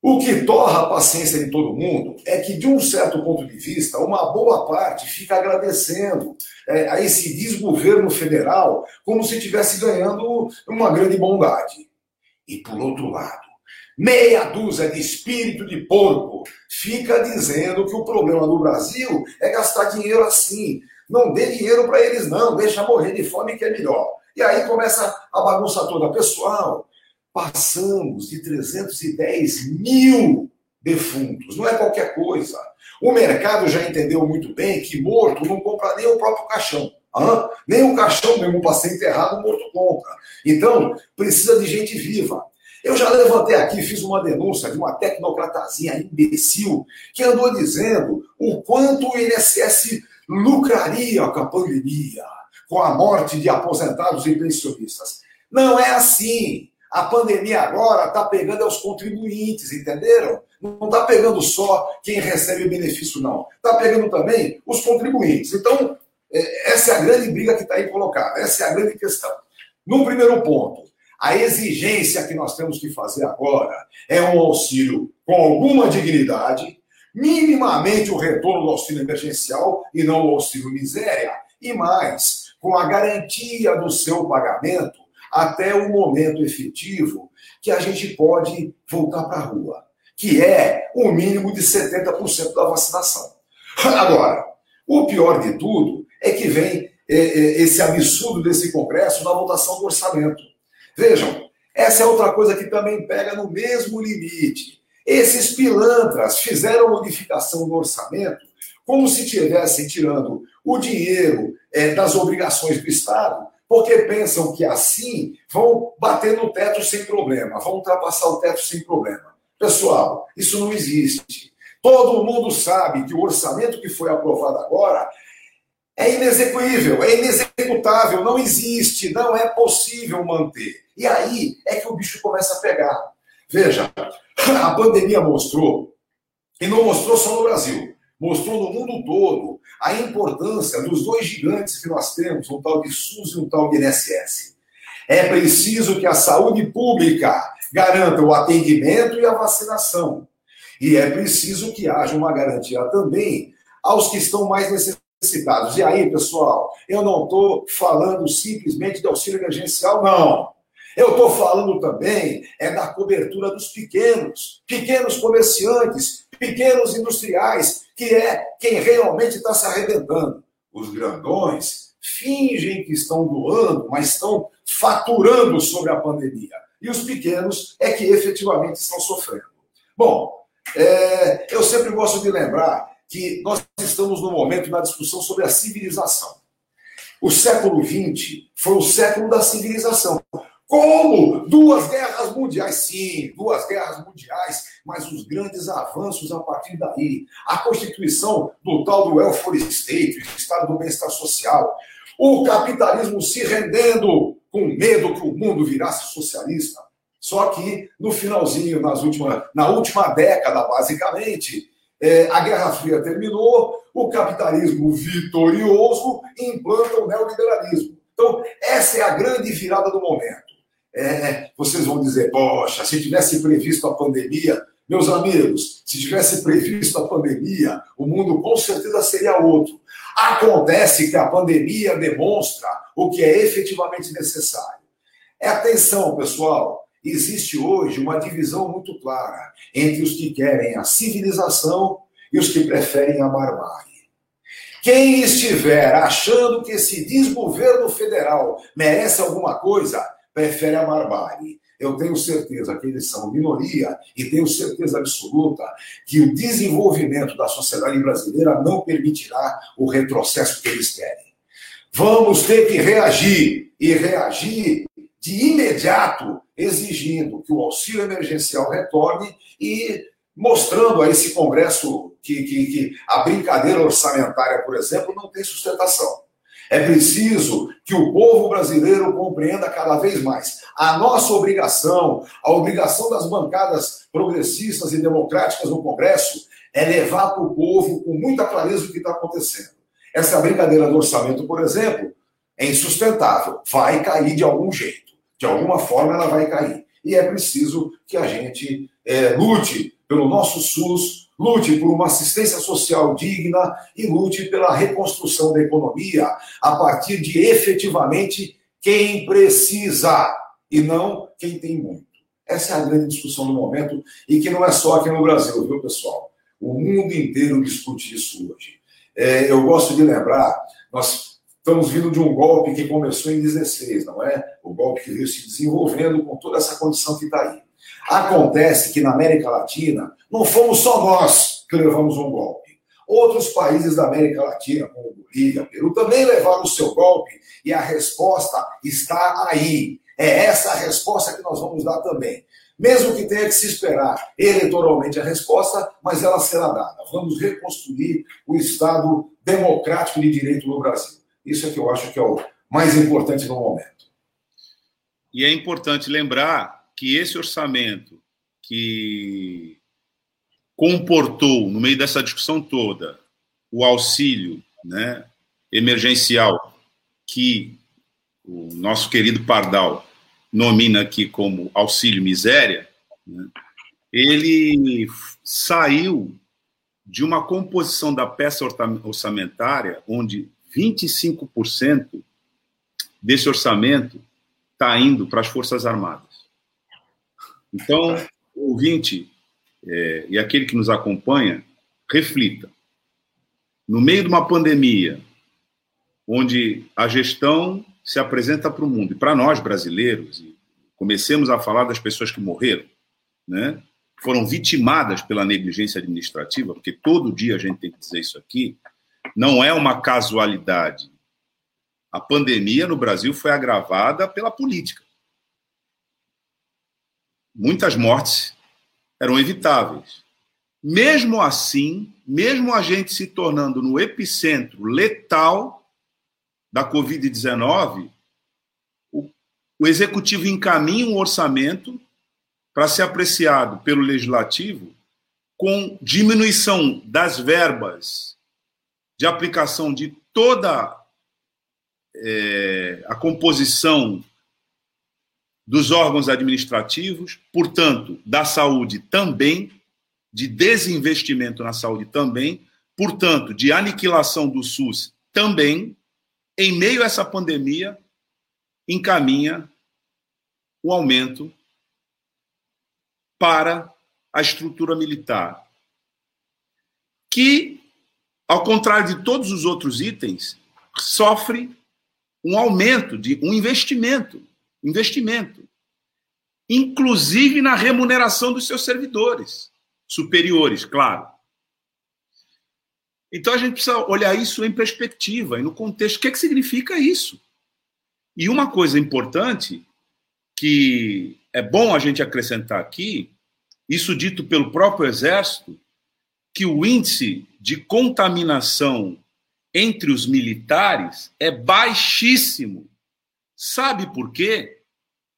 o que torra a paciência de todo mundo é que, de um certo ponto de vista, uma boa parte fica agradecendo é, a esse desgoverno federal como se estivesse ganhando uma grande bondade. E, por outro lado, meia dúzia de espírito de porco fica dizendo que o problema do Brasil é gastar dinheiro assim. Não dê dinheiro para eles, não, deixa morrer de fome que é melhor. E aí começa a bagunça toda. Pessoal, passamos de 310 mil defuntos. Não é qualquer coisa. O mercado já entendeu muito bem que morto não compra nem o próprio caixão. Nem o caixão mesmo para ser enterrado, morto compra. Então, precisa de gente viva. Eu já levantei aqui, fiz uma denúncia de uma tecnocratazinha imbecil que andou dizendo o quanto o INSS lucraria com a pandemia, com a morte de aposentados e pensionistas. Não é assim. A pandemia agora está pegando os contribuintes, entenderam? Não está pegando só quem recebe o benefício, não. Está pegando também os contribuintes. Então, é, essa é a grande briga que está aí colocada. Essa é a grande questão. No primeiro ponto, a exigência que nós temos que fazer agora é um auxílio com alguma dignidade, minimamente o retorno do auxílio emergencial e não o auxílio miséria, e mais, com a garantia do seu pagamento até o momento efetivo que a gente pode voltar para a rua, que é o mínimo de 70% da vacinação. <laughs> Agora, o pior de tudo é que vem é, é, esse absurdo desse Congresso na votação do orçamento. Vejam, essa é outra coisa que também pega no mesmo limite. Esses pilantras fizeram modificação no orçamento como se estivessem tirando o dinheiro é, das obrigações do Estado porque pensam que assim vão bater no teto sem problema, vão ultrapassar o teto sem problema. Pessoal, isso não existe. Todo mundo sabe que o orçamento que foi aprovado agora é inexequível, é inexecutável, não existe, não é possível manter. E aí é que o bicho começa a pegar. Veja, <laughs> a pandemia mostrou, e não mostrou só no Brasil, mostrou no mundo todo a importância dos dois gigantes que nós temos, um tal de SUS e um tal de INSS. É preciso que a saúde pública garanta o atendimento e a vacinação. E é preciso que haja uma garantia também aos que estão mais necessitados. E aí, pessoal, eu não estou falando simplesmente de auxílio emergencial, não. Eu estou falando também é da cobertura dos pequenos, pequenos comerciantes, pequenos industriais, que é quem realmente está se arrebentando. Os grandões fingem que estão doando, mas estão faturando sobre a pandemia. E os pequenos é que efetivamente estão sofrendo. Bom, é, eu sempre gosto de lembrar que nós estamos no momento da discussão sobre a civilização. O século XX foi o século da civilização. Como? Duas guerras mundiais, sim, duas guerras mundiais, mas os grandes avanços a partir daí. A constituição do tal do welfare state, o estado do bem-estar social. O capitalismo se rendendo com medo que o mundo virasse socialista. Só que no finalzinho, nas última, na última década, basicamente, é, a Guerra Fria terminou, o capitalismo vitorioso implanta o neoliberalismo. Então, essa é a grande virada do momento. É, vocês vão dizer, poxa, se tivesse previsto a pandemia, meus amigos, se tivesse previsto a pandemia, o mundo com certeza seria outro. Acontece que a pandemia demonstra o que é efetivamente necessário. É atenção, pessoal. Existe hoje uma divisão muito clara entre os que querem a civilização e os que preferem a barbárie. Quem estiver achando que esse desgoverno federal merece alguma coisa, prefere a barbárie. Eu tenho certeza que eles são minoria e tenho certeza absoluta que o desenvolvimento da sociedade brasileira não permitirá o retrocesso que eles querem. Vamos ter que reagir e reagir de imediato, exigindo que o auxílio emergencial retorne e mostrando a esse Congresso que, que, que a brincadeira orçamentária, por exemplo, não tem sustentação. É preciso que o povo brasileiro compreenda cada vez mais a nossa obrigação, a obrigação das bancadas progressistas e democráticas no Congresso é levar para o povo com muita clareza o que está acontecendo. Essa brincadeira do orçamento, por exemplo, é insustentável, vai cair de algum jeito, de alguma forma ela vai cair. E é preciso que a gente é, lute pelo nosso SUS, lute por uma assistência social digna e lute pela reconstrução da economia a partir de efetivamente quem precisa e não quem tem muito. Essa é a grande discussão do momento e que não é só aqui no Brasil, viu, pessoal? O mundo inteiro discute isso hoje. É, eu gosto de lembrar, nós estamos vindo de um golpe que começou em 16, não é? O golpe que veio se desenvolvendo com toda essa condição que está aí. Acontece que na América Latina não fomos só nós que levamos um golpe. Outros países da América Latina, como Bolívia, Peru, também levaram o seu golpe e a resposta está aí. É essa a resposta que nós vamos dar também. Mesmo que tenha que se esperar eleitoralmente a resposta, mas ela será dada. Vamos reconstruir o Estado democrático de direito no Brasil. Isso é que eu acho que é o mais importante no momento. E é importante lembrar que esse orçamento que comportou, no meio dessa discussão toda, o auxílio né, emergencial que o nosso querido Pardal nomina aqui como auxílio miséria, né, ele saiu de uma composição da peça orçamentária onde 25% desse orçamento está indo para as Forças Armadas. Então, ouvinte é, e aquele que nos acompanha, reflita. No meio de uma pandemia, onde a gestão se apresenta para o mundo, e para nós brasileiros, comecemos a falar das pessoas que morreram, né? foram vitimadas pela negligência administrativa, porque todo dia a gente tem que dizer isso aqui, não é uma casualidade. A pandemia no Brasil foi agravada pela política. Muitas mortes eram evitáveis. Mesmo assim, mesmo a gente se tornando no epicentro letal da Covid-19, o, o executivo encaminha um orçamento para ser apreciado pelo legislativo com diminuição das verbas de aplicação de toda é, a composição dos órgãos administrativos, portanto, da saúde também, de desinvestimento na saúde também, portanto, de aniquilação do SUS também, em meio a essa pandemia, encaminha o aumento para a estrutura militar, que, ao contrário de todos os outros itens, sofre um aumento de um investimento, investimento, inclusive na remuneração dos seus servidores superiores, claro. Então a gente precisa olhar isso em perspectiva e no contexto. O que, é que significa isso? E uma coisa importante que é bom a gente acrescentar aqui, isso dito pelo próprio Exército, que o índice de contaminação entre os militares é baixíssimo. Sabe por quê?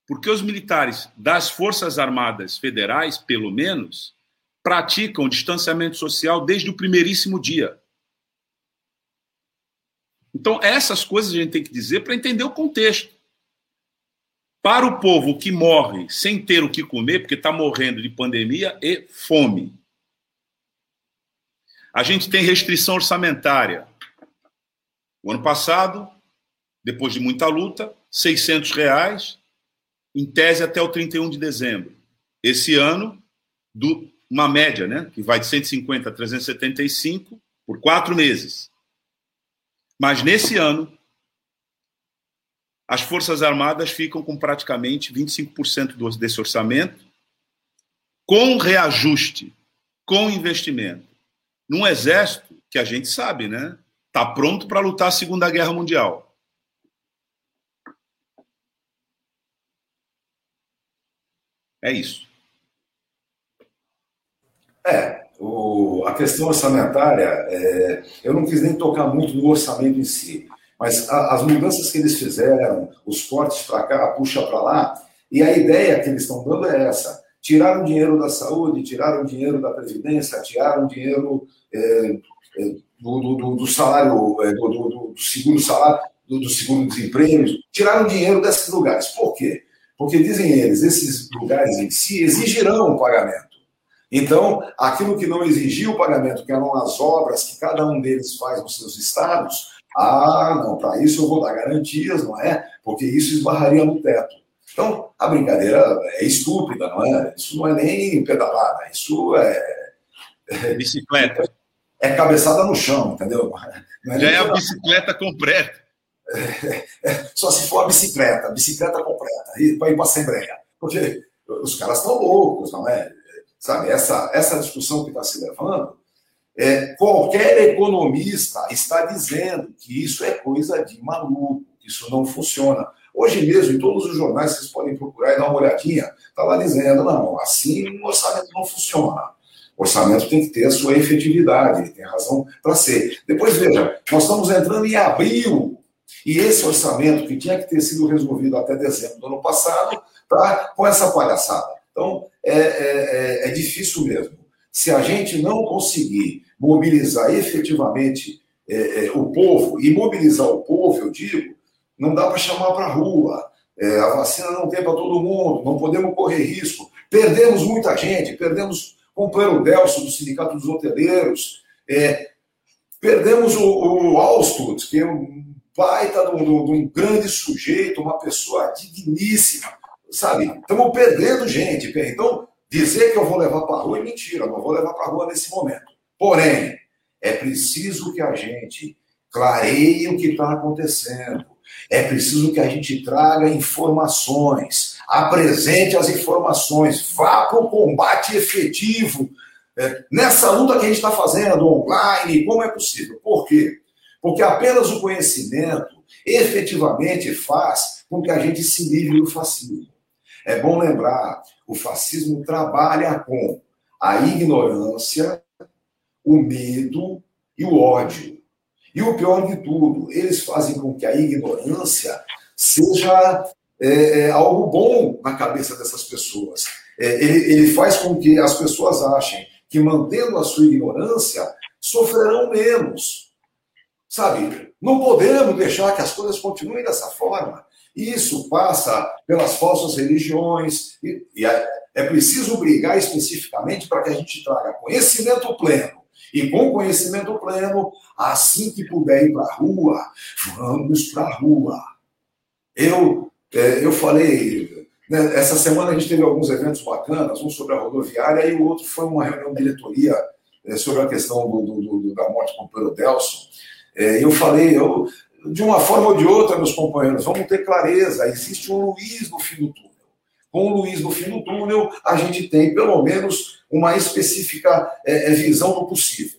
Porque os militares das Forças Armadas Federais, pelo menos, praticam distanciamento social desde o primeiríssimo dia. Então, essas coisas a gente tem que dizer para entender o contexto. Para o povo que morre sem ter o que comer, porque está morrendo de pandemia e fome. A gente tem restrição orçamentária. O ano passado, depois de muita luta, 600 reais, em tese até o 31 de dezembro. Esse ano, do, uma média, né, que vai de 150 a 375 por quatro meses. Mas nesse ano, as Forças Armadas ficam com praticamente 25% desse orçamento, com reajuste, com investimento. Num exército que a gente sabe, né? Está pronto para lutar a Segunda Guerra Mundial. É isso. É, o, a questão orçamentária, é, eu não quis nem tocar muito no orçamento em si, mas a, as mudanças que eles fizeram, os cortes para cá, puxa para lá, e a ideia que eles estão dando é essa: tiraram dinheiro da saúde, tiraram dinheiro da previdência, tiraram dinheiro é, é, do, do, do, salário, é, do, do, seguro salário, do, do seguro desemprego, tiraram dinheiro desses lugares. Por quê? Porque dizem eles, esses lugares em si exigirão o pagamento. Então, aquilo que não exigia o pagamento, que eram as obras que cada um deles faz nos seus estados, ah, não, para isso eu vou dar garantias, não é? Porque isso esbarraria no teto. Então, a brincadeira é estúpida, não é? Isso não é nem pedalada, isso é. é bicicleta. É cabeçada no chão, entendeu? É Já é a bicicleta completa. Só se for a bicicleta, a bicicleta completa, para ir para a Assembleia. Porque os caras estão loucos, não é? Sabe, essa, essa discussão que está se levando, é, qualquer economista está dizendo que isso é coisa de maluco, que isso não funciona. Hoje mesmo, em todos os jornais, vocês podem procurar e dar uma olhadinha, está lá dizendo, não, assim o orçamento não funciona. O orçamento tem que ter a sua efetividade, tem razão para ser. Depois, veja, nós estamos entrando em abril, e esse orçamento, que tinha que ter sido resolvido até dezembro do ano passado, está com essa palhaçada. Então, é, é, é, é difícil mesmo. Se a gente não conseguir mobilizar efetivamente é, é, o povo, e mobilizar o povo, eu digo, não dá para chamar para a rua. É, a vacina não tem para todo mundo, não podemos correr risco. Perdemos muita gente, perdemos o companheiro Delcio do Sindicato dos Hoteleiros, perdemos o, o que é um baita de um, de um grande sujeito, uma pessoa digníssima, sabe? Estamos perdendo gente. Então, dizer que eu vou levar para a rua é mentira, não vou levar para a rua nesse momento. Porém, é preciso que a gente clareie o que está acontecendo. É preciso que a gente traga informações, apresente as informações, vá para o combate efetivo é, nessa luta que a gente está fazendo online, como é possível. Por quê? Porque apenas o conhecimento efetivamente faz com que a gente se livre do fascismo. É bom lembrar, o fascismo trabalha com a ignorância, o medo e o ódio. E o pior de tudo, eles fazem com que a ignorância seja é, é, algo bom na cabeça dessas pessoas. É, ele, ele faz com que as pessoas achem que, mantendo a sua ignorância, sofrerão menos. Sabe? Não podemos deixar que as coisas continuem dessa forma. Isso passa pelas falsas religiões, e, e é, é preciso brigar especificamente para que a gente traga conhecimento pleno e com conhecimento pleno, assim que puder ir para a rua, vamos para a rua. Eu, é, eu falei, né, essa semana a gente teve alguns eventos bacanas, um sobre a rodoviária e o outro foi uma reunião de diretoria é, sobre a questão do, do, do, da morte com o Pedro Delson. É, eu falei, eu, de uma forma ou de outra, meus companheiros, vamos ter clareza, existe um Luiz no fim do túnel. Com o Luiz no fim do túnel, a gente tem pelo menos uma específica é, é, visão do possível.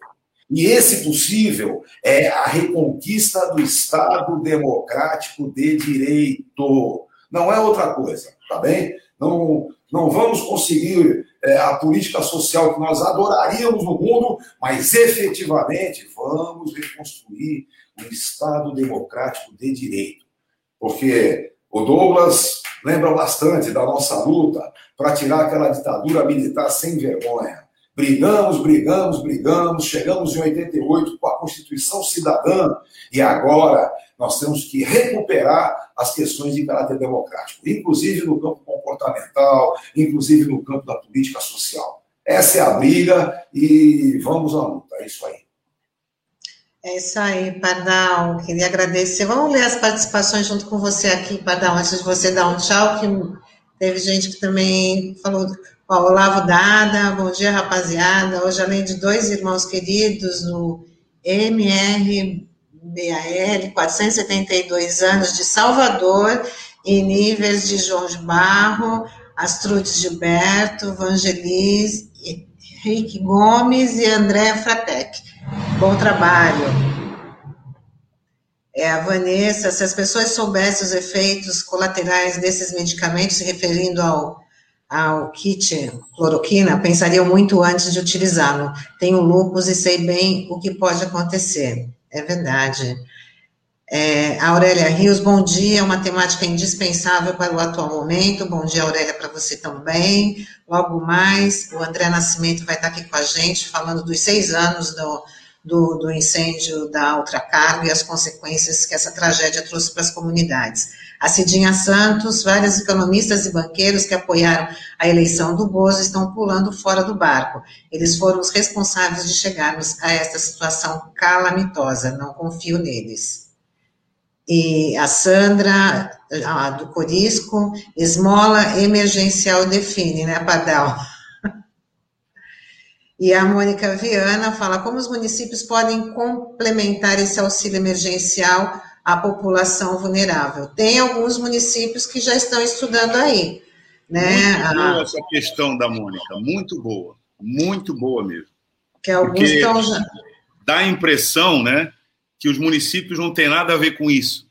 E esse possível é a reconquista do Estado democrático de direito. Não é outra coisa, tá bem? Não, não vamos conseguir é, a política social que nós adoraríamos no mundo, mas efetivamente vamos reconstruir um Estado democrático de direito. Porque o Douglas lembra bastante da nossa luta para tirar aquela ditadura militar sem vergonha. Brigamos, brigamos, brigamos, chegamos em 88 com a Constituição Cidadã e agora nós temos que recuperar as questões de caráter democrático, inclusive no campo comportamental, inclusive no campo da política social. Essa é a briga e vamos à luta. É isso aí. É isso aí, Pardal. Queria agradecer. Vamos ler as participações junto com você aqui, Pardal, antes de você dar um tchau, que teve gente que também falou. Ó, Olavo Dada, bom dia, rapaziada. Hoje, além de dois irmãos queridos, o MRBAL, 472 anos, de Salvador, e níveis de João de Barro, Astrudes Gilberto, Vangelis, Henrique Gomes e André Fratec. Bom trabalho. É, a Vanessa, se as pessoas soubessem os efeitos colaterais desses medicamentos, se referindo ao, ao kit cloroquina, pensariam muito antes de utilizá-lo. Tenho lupus e sei bem o que pode acontecer. É verdade. É, Aurélia Rios, bom dia, uma temática indispensável para o atual momento. Bom dia, Aurélia, para você também. Logo mais, o André Nascimento vai estar aqui com a gente, falando dos seis anos do, do, do incêndio da Ultracargo e as consequências que essa tragédia trouxe para as comunidades. A Cidinha Santos, vários economistas e banqueiros que apoiaram a eleição do Bozo estão pulando fora do barco. Eles foram os responsáveis de chegarmos a esta situação calamitosa. Não confio neles. E a Sandra, a do Corisco, esmola emergencial define, né, Padal? E a Mônica Viana fala como os municípios podem complementar esse auxílio emergencial à população vulnerável. Tem alguns municípios que já estão estudando aí. Né? Muito boa essa questão da Mônica, muito boa, muito boa mesmo. Que alguns Porque estão já... dá a impressão, né, que os municípios não têm nada a ver com isso.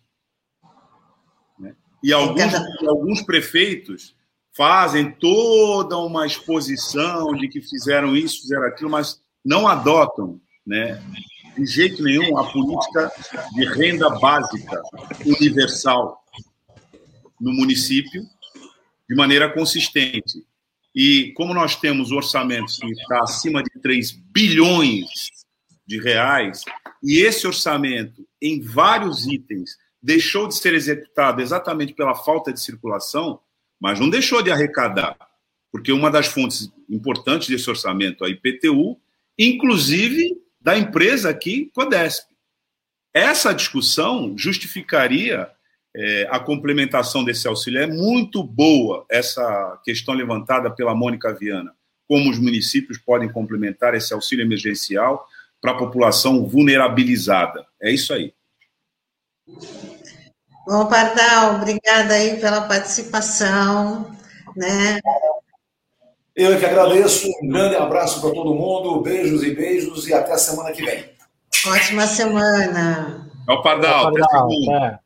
Né? E alguns, alguns prefeitos fazem toda uma exposição de que fizeram isso, fizeram aquilo, mas não adotam, né, de jeito nenhum, a política de renda básica universal no município de maneira consistente. E como nós temos orçamentos que está acima de 3 bilhões de reais, e esse orçamento, em vários itens, deixou de ser executado exatamente pela falta de circulação, mas não deixou de arrecadar, porque uma das fontes importantes desse orçamento a IPTU, inclusive da empresa aqui, Codesp. Essa discussão justificaria é, a complementação desse auxílio. É muito boa essa questão levantada pela Mônica Viana, como os municípios podem complementar esse auxílio emergencial para a população vulnerabilizada. É isso aí. Bom, Pardal, obrigada aí pela participação, né? Eu que agradeço, um grande abraço para todo mundo, beijos e beijos e até a semana que vem. Ótima semana. É o Pardal, até segunda.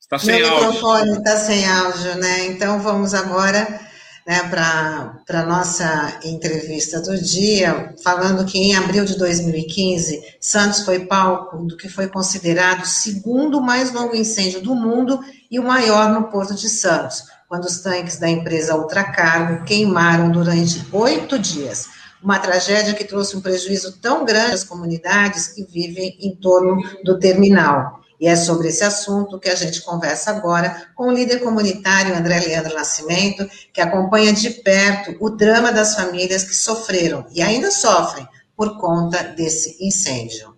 Está sem Meu áudio. microfone está sem áudio, né? Então vamos agora né, para a nossa entrevista do dia, falando que em abril de 2015, Santos foi palco do que foi considerado o segundo mais longo incêndio do mundo e o maior no Porto de Santos, quando os tanques da empresa Ultracargo queimaram durante oito dias. Uma tragédia que trouxe um prejuízo tão grande às comunidades que vivem em torno do terminal. E é sobre esse assunto que a gente conversa agora com o líder comunitário André Leandro Nascimento, que acompanha de perto o drama das famílias que sofreram e ainda sofrem por conta desse incêndio.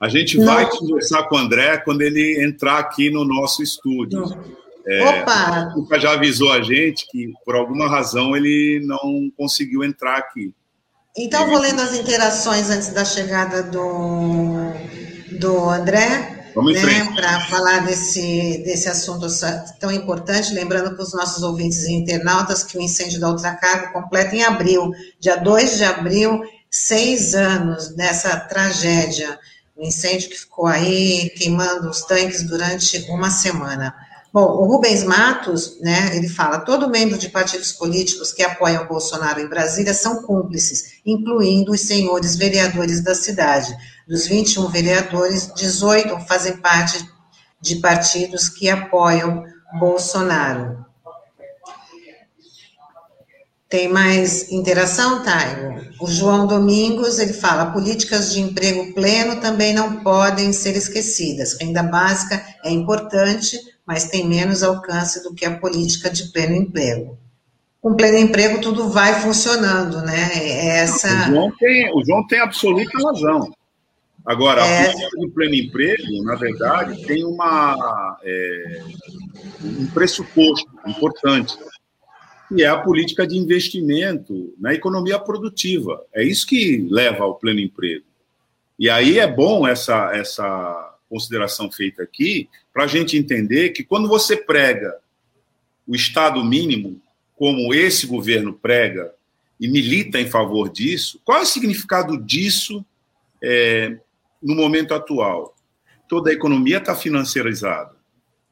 A gente Não. vai conversar com o André quando ele entrar aqui no nosso estúdio. É, Opa! O já avisou a gente que, por alguma razão, ele não conseguiu entrar aqui. Então, vou lendo as interações antes da chegada do, do André, né, para falar desse, desse assunto tão importante. Lembrando para os nossos ouvintes e internautas que o incêndio da Ultracargo completa em abril, dia 2 de abril, seis anos dessa tragédia, o incêndio que ficou aí queimando os tanques durante uma semana. Bom, o Rubens Matos, né, ele fala, todo membro de partidos políticos que apoiam Bolsonaro em Brasília são cúmplices, incluindo os senhores vereadores da cidade. Dos 21 vereadores, 18 fazem parte de partidos que apoiam Bolsonaro. Tem mais interação, Taigo? O João Domingos, ele fala, políticas de emprego pleno também não podem ser esquecidas. Renda básica é importante, mas tem menos alcance do que a política de pleno emprego. Com pleno emprego, tudo vai funcionando, né? É essa... O João tem, o João tem absoluta razão. Agora, é... a política de pleno emprego, na verdade, tem uma, é, um pressuposto importante que é a política de investimento na economia produtiva. É isso que leva ao pleno emprego. E aí é bom essa, essa consideração feita aqui, para a gente entender que quando você prega o Estado mínimo, como esse governo prega, e milita em favor disso, qual é o significado disso é, no momento atual? Toda a economia está financiarizada.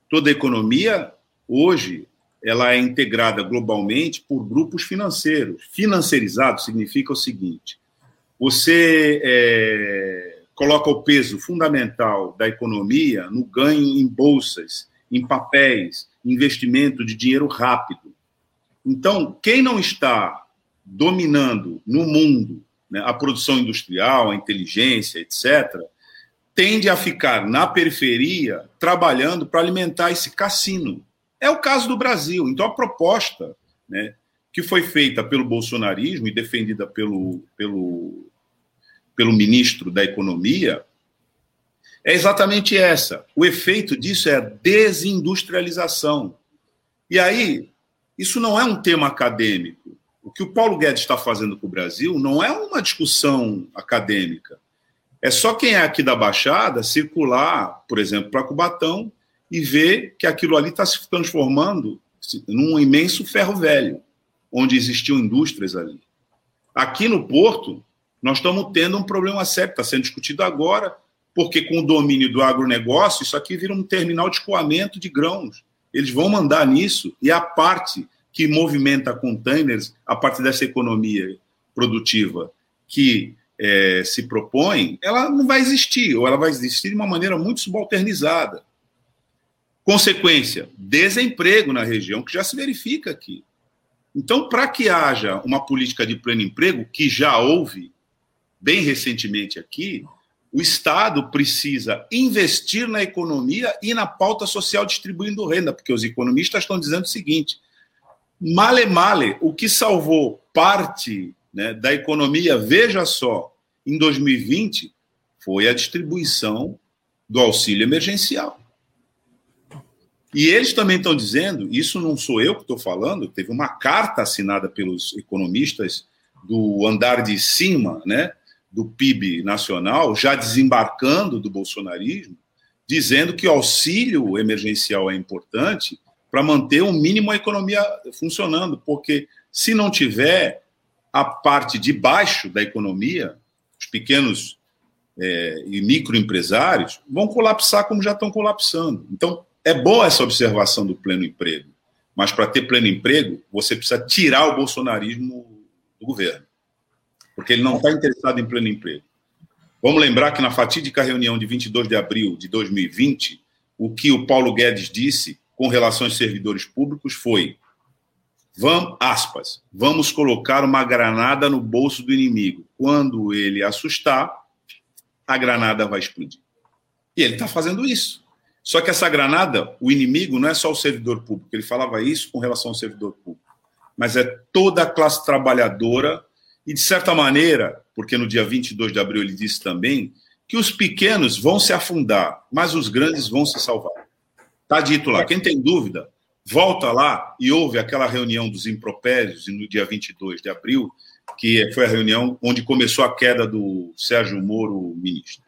Toda a economia, hoje, ela é integrada globalmente por grupos financeiros. Financeirizado significa o seguinte: você é, coloca o peso fundamental da economia no ganho em bolsas, em papéis, investimento de dinheiro rápido. Então, quem não está dominando no mundo né, a produção industrial, a inteligência, etc., tende a ficar na periferia trabalhando para alimentar esse cassino é o caso do Brasil. Então, a proposta né, que foi feita pelo bolsonarismo e defendida pelo, pelo, pelo ministro da Economia, é exatamente essa. O efeito disso é a desindustrialização. E aí, isso não é um tema acadêmico. O que o Paulo Guedes está fazendo com o Brasil não é uma discussão acadêmica. É só quem é aqui da Baixada circular, por exemplo, para Cubatão e ver que aquilo ali está se transformando num imenso ferro velho, onde existiam indústrias ali. Aqui no Porto, nós estamos tendo um problema sério, está sendo discutido agora, porque com o domínio do agronegócio, isso aqui vira um terminal de escoamento de grãos. Eles vão mandar nisso, e a parte que movimenta containers, a parte dessa economia produtiva que é, se propõe, ela não vai existir, ou ela vai existir de uma maneira muito subalternizada. Consequência, desemprego na região, que já se verifica aqui. Então, para que haja uma política de pleno emprego, que já houve bem recentemente aqui, o Estado precisa investir na economia e na pauta social distribuindo renda, porque os economistas estão dizendo o seguinte: male male, o que salvou parte né, da economia, veja só, em 2020, foi a distribuição do auxílio emergencial. E eles também estão dizendo, isso não sou eu que estou falando, teve uma carta assinada pelos economistas do andar de cima, né, do PIB nacional, já desembarcando do bolsonarismo, dizendo que o auxílio emergencial é importante para manter um mínimo a economia funcionando, porque se não tiver a parte de baixo da economia, os pequenos é, e microempresários vão colapsar como já estão colapsando. Então, é boa essa observação do pleno emprego, mas para ter pleno emprego, você precisa tirar o bolsonarismo do governo, porque ele não está interessado em pleno emprego. Vamos lembrar que na fatídica reunião de 22 de abril de 2020, o que o Paulo Guedes disse com relação aos servidores públicos foi: vamos, aspas, vamos colocar uma granada no bolso do inimigo. Quando ele assustar, a granada vai explodir. E ele está fazendo isso. Só que essa granada, o inimigo não é só o servidor público, ele falava isso com relação ao servidor público, mas é toda a classe trabalhadora e, de certa maneira, porque no dia 22 de abril ele disse também, que os pequenos vão se afundar, mas os grandes vão se salvar. Está dito lá. Quem tem dúvida, volta lá e ouve aquela reunião dos impropérios no dia 22 de abril, que foi a reunião onde começou a queda do Sérgio Moro, ministro.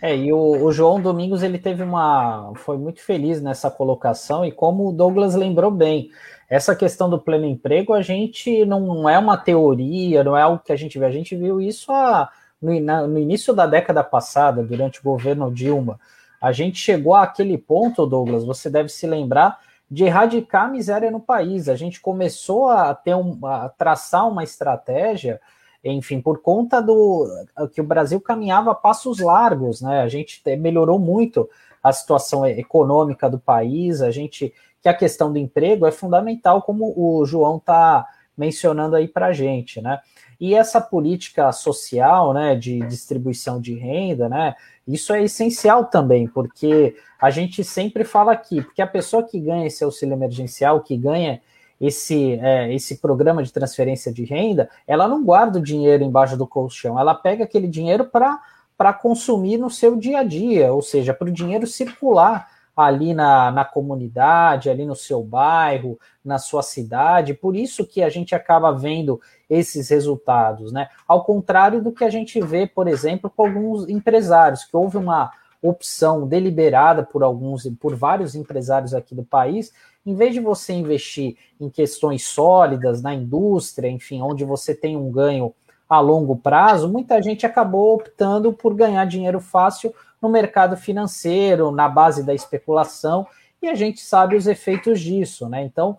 É, e o, o, João Domingos ele teve uma. foi muito feliz nessa colocação, e como o Douglas lembrou bem, essa questão do pleno emprego, a gente não é uma teoria, não é algo que a gente vê, a gente viu isso a, no, na, no início da década passada, durante o governo Dilma. A gente chegou àquele ponto, Douglas, você deve se lembrar, de erradicar a miséria no país. A gente começou a ter um, a traçar uma estratégia enfim, por conta do que o Brasil caminhava a passos largos, né? A gente melhorou muito a situação econômica do país, a gente que a questão do emprego é fundamental, como o João está mencionando aí para a gente, né? E essa política social, né, de distribuição de renda, né, isso é essencial também, porque a gente sempre fala aqui, porque a pessoa que ganha esse auxílio emergencial, que ganha esse, é, esse programa de transferência de renda, ela não guarda o dinheiro embaixo do colchão, ela pega aquele dinheiro para consumir no seu dia a dia, ou seja, para o dinheiro circular ali na, na comunidade, ali no seu bairro, na sua cidade, por isso que a gente acaba vendo esses resultados, né? Ao contrário do que a gente vê, por exemplo, com alguns empresários, que houve uma opção deliberada por alguns, por vários empresários aqui do país, em vez de você investir em questões sólidas na indústria, enfim, onde você tem um ganho a longo prazo, muita gente acabou optando por ganhar dinheiro fácil no mercado financeiro, na base da especulação, e a gente sabe os efeitos disso, né? Então,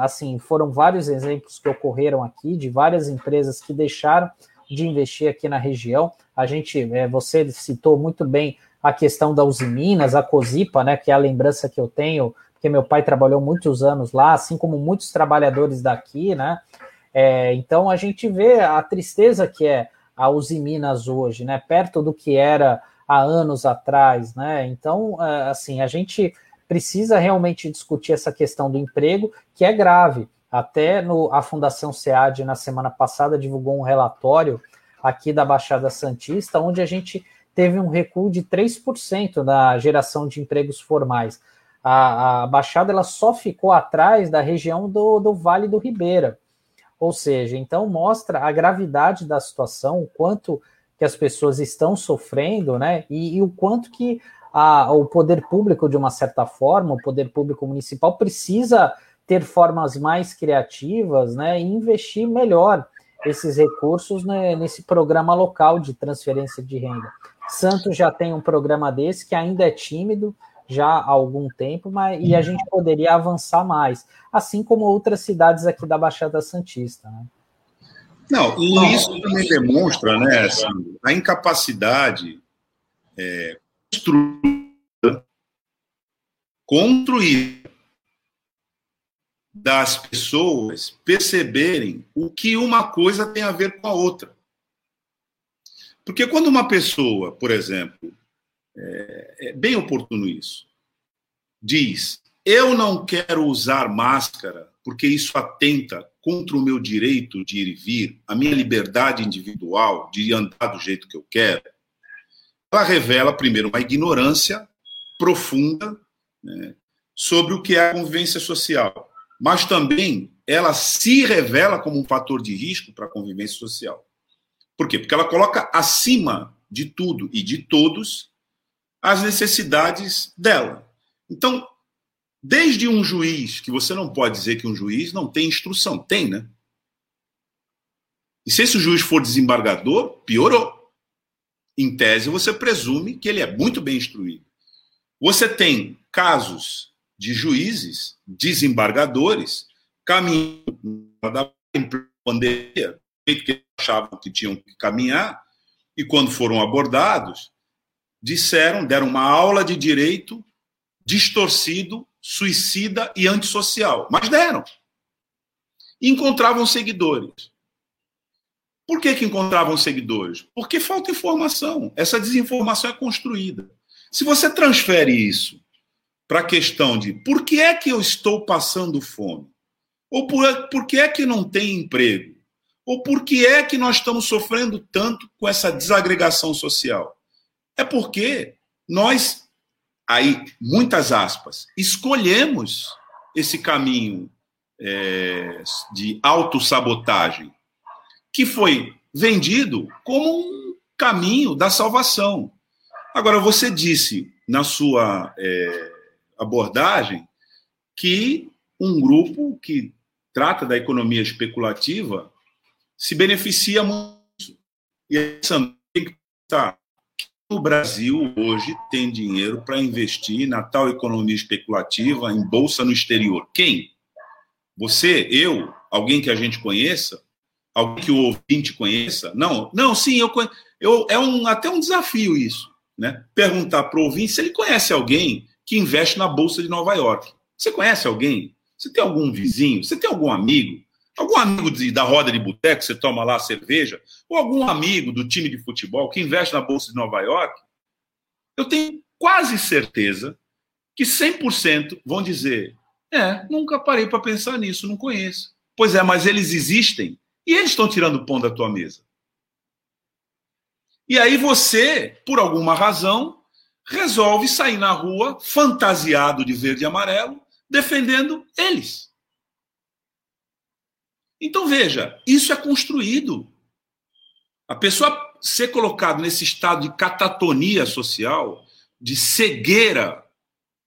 assim, foram vários exemplos que ocorreram aqui de várias empresas que deixaram de investir aqui na região. A gente, é, você citou muito bem a questão da Usiminas, a Cosipa, né, que é a lembrança que eu tenho porque meu pai trabalhou muitos anos lá, assim como muitos trabalhadores daqui, né? É, então a gente vê a tristeza que é a Uzi Minas hoje, né? Perto do que era há anos atrás, né? Então, é, assim, a gente precisa realmente discutir essa questão do emprego, que é grave. Até no, a Fundação SEAD, na semana passada, divulgou um relatório aqui da Baixada Santista, onde a gente teve um recuo de 3% na geração de empregos formais. A, a, Baixada ela só ficou atrás da região do, do Vale do Ribeira. Ou seja, então mostra a gravidade da situação, o quanto que as pessoas estão sofrendo, né? E, e o quanto que a, o poder público, de uma certa forma, o poder público municipal precisa ter formas mais criativas, né? E investir melhor esses recursos né, nesse programa local de transferência de renda. Santos já tem um programa desse que ainda é tímido, já há algum tempo, mas e a gente poderia avançar mais, assim como outras cidades aqui da Baixada Santista. Né? Não, e isso também demonstra, né, assim, a incapacidade é, construída, construída das pessoas perceberem o que uma coisa tem a ver com a outra. Porque quando uma pessoa, por exemplo, é, é bem oportuno isso, diz: Eu não quero usar máscara porque isso atenta contra o meu direito de ir e vir, a minha liberdade individual de andar do jeito que eu quero. Ela revela, primeiro, uma ignorância profunda né, sobre o que é a convivência social, mas também ela se revela como um fator de risco para a convivência social. Por quê? Porque ela coloca acima de tudo e de todos as necessidades dela. Então, desde um juiz, que você não pode dizer que um juiz não tem instrução, tem, né? E se esse juiz for desembargador, piorou. Em tese, você presume que ele é muito bem instruído. Você tem casos de juízes, desembargadores, caminhando da pandemia, que achavam que tinham que caminhar, e quando foram abordados, disseram, deram uma aula de direito distorcido, suicida e antissocial. Mas deram. Encontravam seguidores. Por que, que encontravam seguidores? Porque falta informação. Essa desinformação é construída. Se você transfere isso para a questão de por que é que eu estou passando fome? Ou por, por que é que não tem emprego? Ou por que é que nós estamos sofrendo tanto com essa desagregação social? É porque nós, aí, muitas aspas, escolhemos esse caminho é, de autossabotagem, que foi vendido como um caminho da salvação. Agora, você disse na sua é, abordagem que um grupo que trata da economia especulativa se beneficia muito. E também tem que estar o Brasil hoje tem dinheiro para investir na tal economia especulativa em bolsa no exterior. Quem? Você, eu, alguém que a gente conheça, alguém que o ouvinte conheça? Não, não, sim, eu, eu é um até um desafio isso, né? Perguntar para o ouvinte se ele conhece alguém que investe na bolsa de Nova York. Você conhece alguém? Você tem algum vizinho? Você tem algum amigo Algum amigo de, da roda de boteco, você toma lá cerveja, ou algum amigo do time de futebol que investe na Bolsa de Nova York, eu tenho quase certeza que 100% vão dizer: é, nunca parei para pensar nisso, não conheço. Pois é, mas eles existem e eles estão tirando o pão da tua mesa. E aí você, por alguma razão, resolve sair na rua fantasiado de verde e amarelo, defendendo eles. Então veja, isso é construído. A pessoa ser colocada nesse estado de catatonia social, de cegueira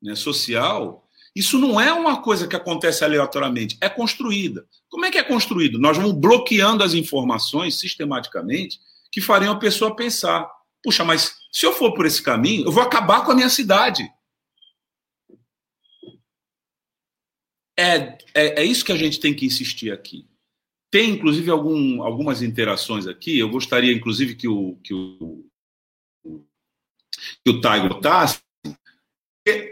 né, social, isso não é uma coisa que acontece aleatoriamente, é construída. Como é que é construído? Nós vamos bloqueando as informações sistematicamente que fariam a pessoa pensar: puxa, mas se eu for por esse caminho, eu vou acabar com a minha cidade. É, é, é isso que a gente tem que insistir aqui. Tem, inclusive, algum, algumas interações aqui. Eu gostaria, inclusive, que o, que o, que o Taigo botasse.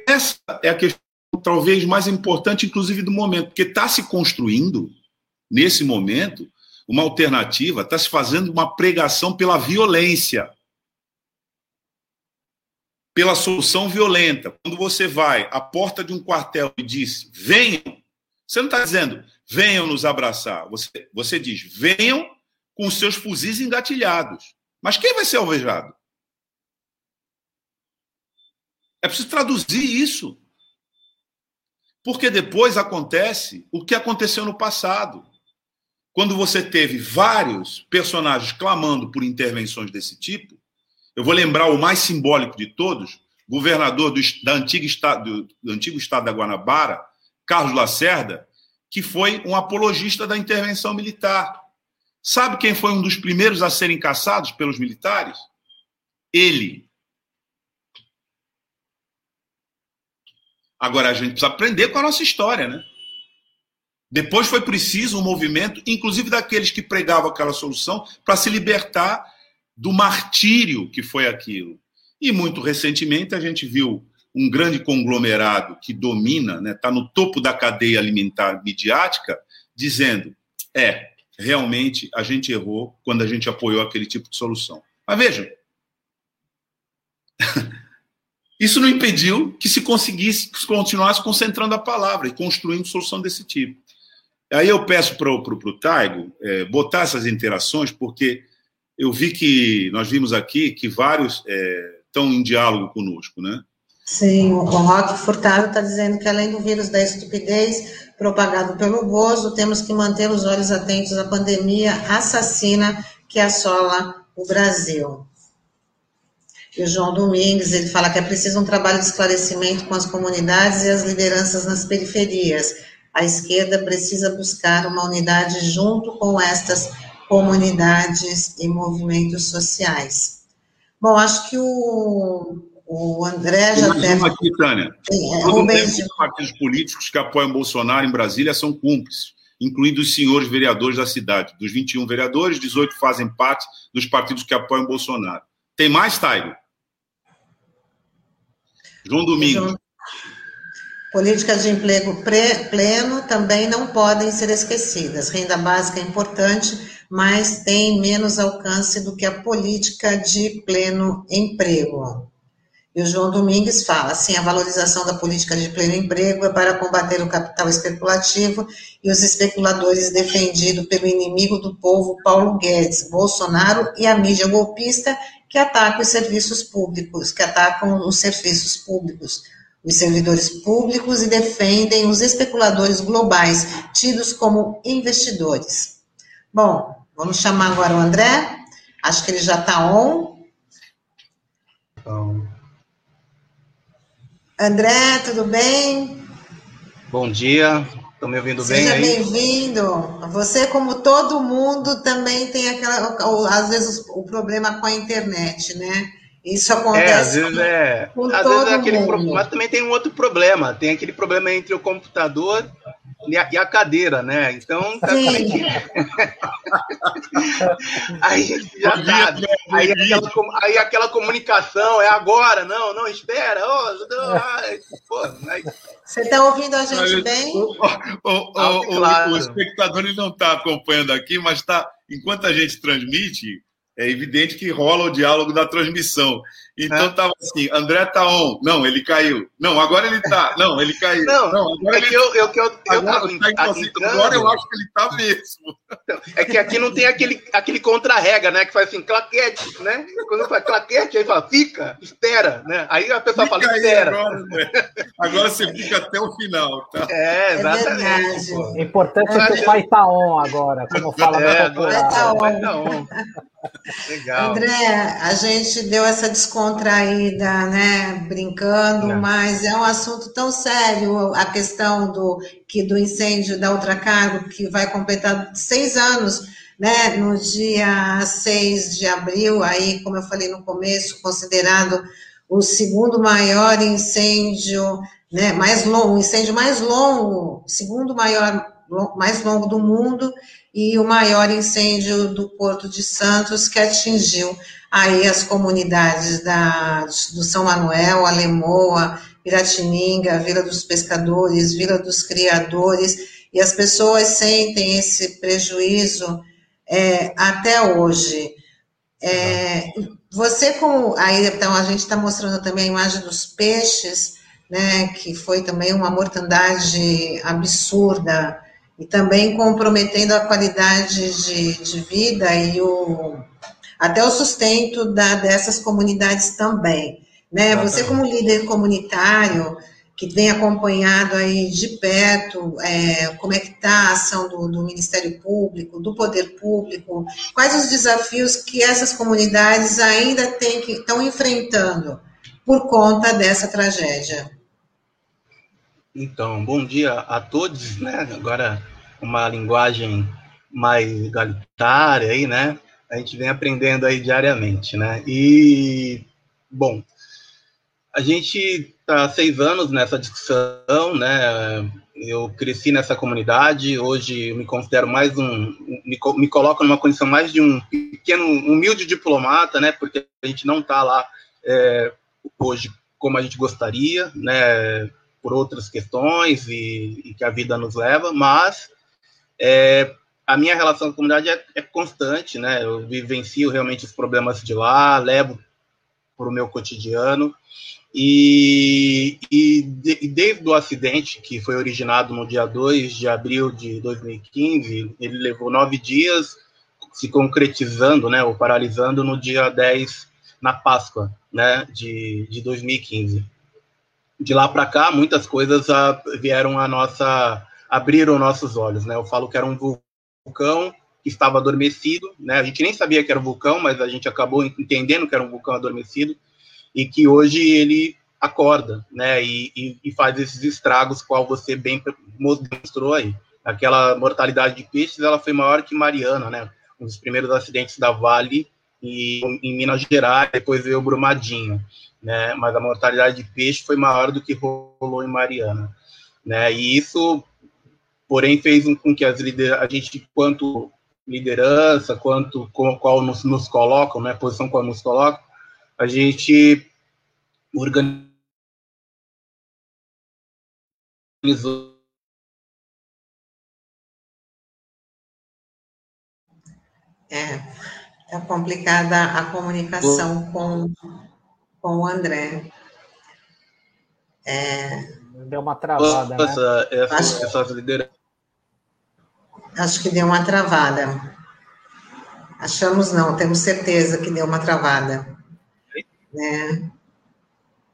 Essa é a questão, talvez, mais importante, inclusive, do momento, porque está se construindo, nesse momento, uma alternativa, está se fazendo uma pregação pela violência, pela solução violenta. Quando você vai à porta de um quartel e diz, venham, você não está dizendo, venham nos abraçar. Você, você diz, venham com os seus fuzis engatilhados. Mas quem vai ser alvejado? É preciso traduzir isso. Porque depois acontece o que aconteceu no passado. Quando você teve vários personagens clamando por intervenções desse tipo, eu vou lembrar o mais simbólico de todos, governador do, da antiga do antigo estado da Guanabara, Carlos Lacerda, que foi um apologista da intervenção militar. Sabe quem foi um dos primeiros a serem caçados pelos militares? Ele. Agora a gente precisa aprender com a nossa história, né? Depois foi preciso um movimento, inclusive daqueles que pregavam aquela solução, para se libertar do martírio que foi aquilo. E muito recentemente a gente viu um grande conglomerado que domina, está né, tá no topo da cadeia alimentar midiática, dizendo: é, realmente a gente errou quando a gente apoiou aquele tipo de solução. Mas vejam, <laughs> isso não impediu que se conseguisse, que se continuasse concentrando a palavra e construindo solução desse tipo. Aí eu peço para o Taigo é, botar essas interações, porque eu vi que, nós vimos aqui que vários é, estão em diálogo conosco, né? Sim, o Roque Furtado está dizendo que além do vírus da estupidez propagado pelo Bozo, temos que manter os olhos atentos à pandemia assassina que assola o Brasil. E o João Domingues, ele fala que é preciso um trabalho de esclarecimento com as comunidades e as lideranças nas periferias. A esquerda precisa buscar uma unidade junto com estas comunidades e movimentos sociais. Bom, acho que o o André já tem. aqui, Tânia. É, Rubens... Os partidos políticos que apoiam Bolsonaro em Brasília são cúmplices, incluindo os senhores vereadores da cidade. Dos 21 vereadores, 18 fazem parte dos partidos que apoiam Bolsonaro. Tem mais, Taigo? João Domingos. Políticas de emprego pleno também não podem ser esquecidas. Renda básica é importante, mas tem menos alcance do que a política de pleno emprego. E o João Domingues fala assim: a valorização da política de pleno emprego é para combater o capital especulativo e os especuladores defendido pelo inimigo do povo Paulo Guedes, Bolsonaro e a mídia golpista que atacam os serviços públicos, que atacam os serviços públicos, os servidores públicos e defendem os especuladores globais, tidos como investidores. Bom, vamos chamar agora o André. Acho que ele já está on. André, tudo bem? Bom dia, estão me ouvindo Seja bem? Seja bem-vindo. Você, como todo mundo, também tem aquela, às vezes, o problema com a internet, né? Isso acontece. É, às vezes é. Com às vezes é aquele mundo. Mas também tem um outro problema. Tem aquele problema entre o computador e a, e a cadeira, né? Então, tá <laughs> aí já tá. Aí aquela, aí aquela comunicação é agora, não, não, espera. Oh, pô, aí... Você está ouvindo a gente bem? O, o, o, claro. o, espectador ele não está acompanhando aqui, mas tá, enquanto a gente transmite, é evidente que rola o diálogo da transmissão. Então estava é. assim, André tá on. Não, ele caiu. Não, agora ele tá. Não, ele caiu. Não, não agora é ele... que eu, eu, que eu, agora, eu tá agora eu acho que ele tá mesmo. É que aqui não tem aquele, aquele contra-rega, né? Que faz assim, claquete, né? Quando faz claquete, aí fala, fica, espera, né? Aí a pessoa fica fala, espera. Agora, né? agora, você fica até o final, tá? É, exatamente. É o importante é que o pai tá on agora, como fala é, agora, tá on. Tá on. Legal. André, a gente deu essa descontraída, né, brincando, é. mas é um assunto tão sério a questão do que do incêndio da Ultracargo, que vai completar seis anos, né, no dia 6 de abril, aí, como eu falei no começo, considerado o segundo maior incêndio, né, mais longo, o incêndio mais longo, segundo maior, mais longo do mundo, e o maior incêndio do Porto de Santos, que atingiu aí as comunidades da, do São Manuel, Alemoa, Piratininga, Vila dos Pescadores, Vila dos Criadores, e as pessoas sentem esse prejuízo é, até hoje. É, você como aí então a gente está mostrando também a imagem dos peixes, né, que foi também uma mortandade absurda e também comprometendo a qualidade de, de vida e o, até o sustento da, dessas comunidades também. Né? Você, como líder comunitário, que tem acompanhado aí de perto é, como é que está a ação do, do, Ministério Público, do Poder Público, quais os desafios que essas comunidades ainda têm que estão enfrentando por conta dessa tragédia. Então, bom dia a todos, né? Agora uma linguagem mais egalitária aí, né? A gente vem aprendendo aí diariamente, né? E bom, a gente está seis anos nessa discussão, né? Eu cresci nessa comunidade, hoje me considero mais um, me, me coloco numa condição mais de um pequeno, humilde diplomata, né? Porque a gente não está lá é, hoje como a gente gostaria, né? Por outras questões e, e que a vida nos leva, mas é, a minha relação com a comunidade é, é, constante, né? Eu vivencio realmente os problemas de lá, levo para o meu cotidiano. E, e, e, desde o acidente, que foi originado no dia 2 de abril de 2015, ele levou nove dias se concretizando, né, ou paralisando no dia 10, na Páscoa, né, de, de 2015. De lá para cá, muitas coisas a, ah, vieram a nossa, abriram nossos olhos, né, eu falo que era um vulcão que estava adormecido, né, a gente nem sabia que era um vulcão, mas a gente acabou entendendo que era um vulcão adormecido, e que hoje ele acorda, né, e, e, e faz esses estragos, qual você bem mostrou aí. Aquela mortalidade de peixes, ela foi maior que Mariana, né, um dos primeiros acidentes da Vale e, em Minas Gerais, depois veio Brumadinho, né, mas a mortalidade de peixe foi maior do que rolou em Mariana, né, e isso, porém, fez com que as lider a gente, quanto liderança, quanto com, qual nos, nos colocam, né, posição qual nos colocam, a gente organizou É, é complicada a comunicação com, com o André. É, deu uma travada, Nossa, né? Essa, acho, essas lideranças. Acho que deu uma travada. Achamos não, temos certeza que deu uma travada. Né?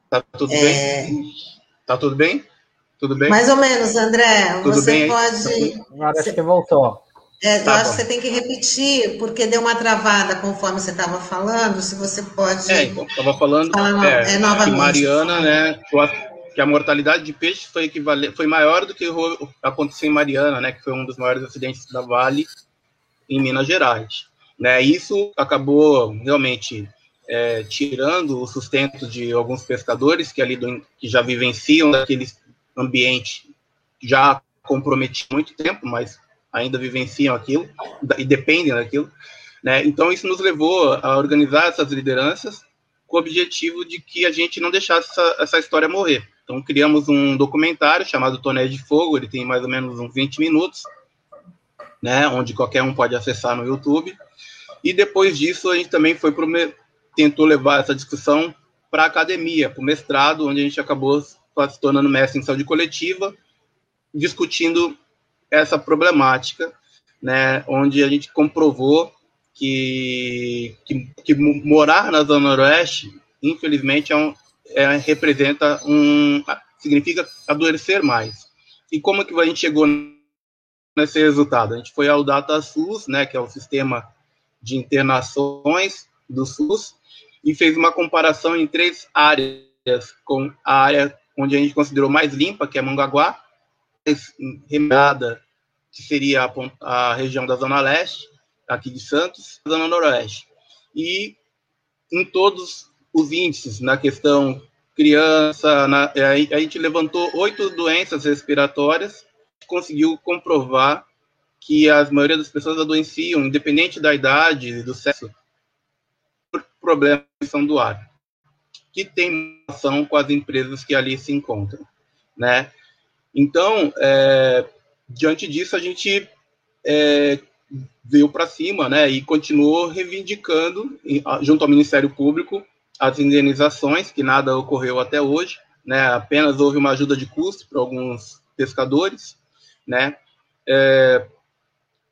Tá tudo é... bem? Tá tudo bem? Tudo bem? Mais ou menos, André. Tudo você bem pode. Agora acho que voltou. É, tá eu acho bom. que você tem que repetir, porque deu uma travada conforme você estava falando. Se você pode. É, estava falando. no... é, é, novamente. Que Mariana, né? Que a mortalidade de peixe foi, foi maior do que aconteceu em Mariana, né? Que foi um dos maiores acidentes da Vale em Minas Gerais. Né, isso acabou realmente é, tirando o sustento de alguns pescadores que ali do, que já vivenciam daquele ambiente já comprometido há muito tempo, mas ainda vivenciam aquilo e dependem daquilo. Né? Então, isso nos levou a organizar essas lideranças com o objetivo de que a gente não deixasse essa, essa história morrer. Então, criamos um documentário chamado Toné de Fogo, ele tem mais ou menos uns 20 minutos, né, onde qualquer um pode acessar no YouTube. E depois disso, a gente também foi tentou levar essa discussão para a academia, para o mestrado, onde a gente acabou se tornando mestre em saúde coletiva, discutindo essa problemática, né, onde a gente comprovou que, que, que morar na Zona Noroeste, infelizmente, é um, é, representa um. significa adoecer mais. E como que a gente chegou nesse resultado? A gente foi ao DataSUS, né, que é o sistema de internações do SUS, e fez uma comparação em três áreas, com a área onde a gente considerou mais limpa, que é Mongaguá, mais remada, que seria a, a, região da Zona Leste, aqui de Santos, Zona Noroeste. E em todos os índices, na questão criança, na, a, a gente levantou oito doenças respiratórias, conseguiu comprovar que a maioria das pessoas adoeciam, independente da idade e do sexo, problemas do ar, que tem relação com as empresas que ali se encontram, né? Então, é, diante disso, a gente é, veio para cima, né, e continuou reivindicando, junto ao Ministério Público, as indenizações, que nada ocorreu até hoje, né, apenas houve uma ajuda de custo para alguns pescadores, né, É,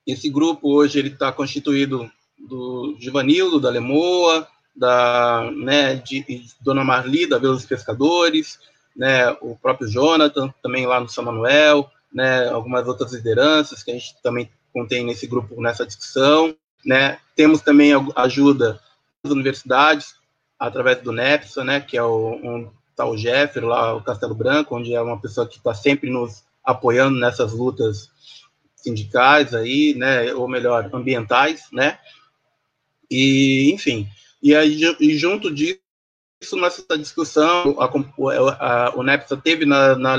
esse grupo hoje ele está constituído do Givanildo, da Lemoa, da né, de, de Dona Marli, da Vila dos Pescadores, né, o próprio Jonathan, também lá no São Manuel, né, algumas outras lideranças que a gente também contém nesse grupo, nessa discussão. Né. Temos também ajuda das universidades, através do NEPSA, né, que é o, um tal Jeffer, lá o Castelo Branco, onde é uma pessoa que está sempre nos apoiando nessas lutas sindicais aí, né, ou melhor, ambientais, né, e, enfim, e aí, e junto disso, nessa discussão, a, a, o NEPSA teve na, na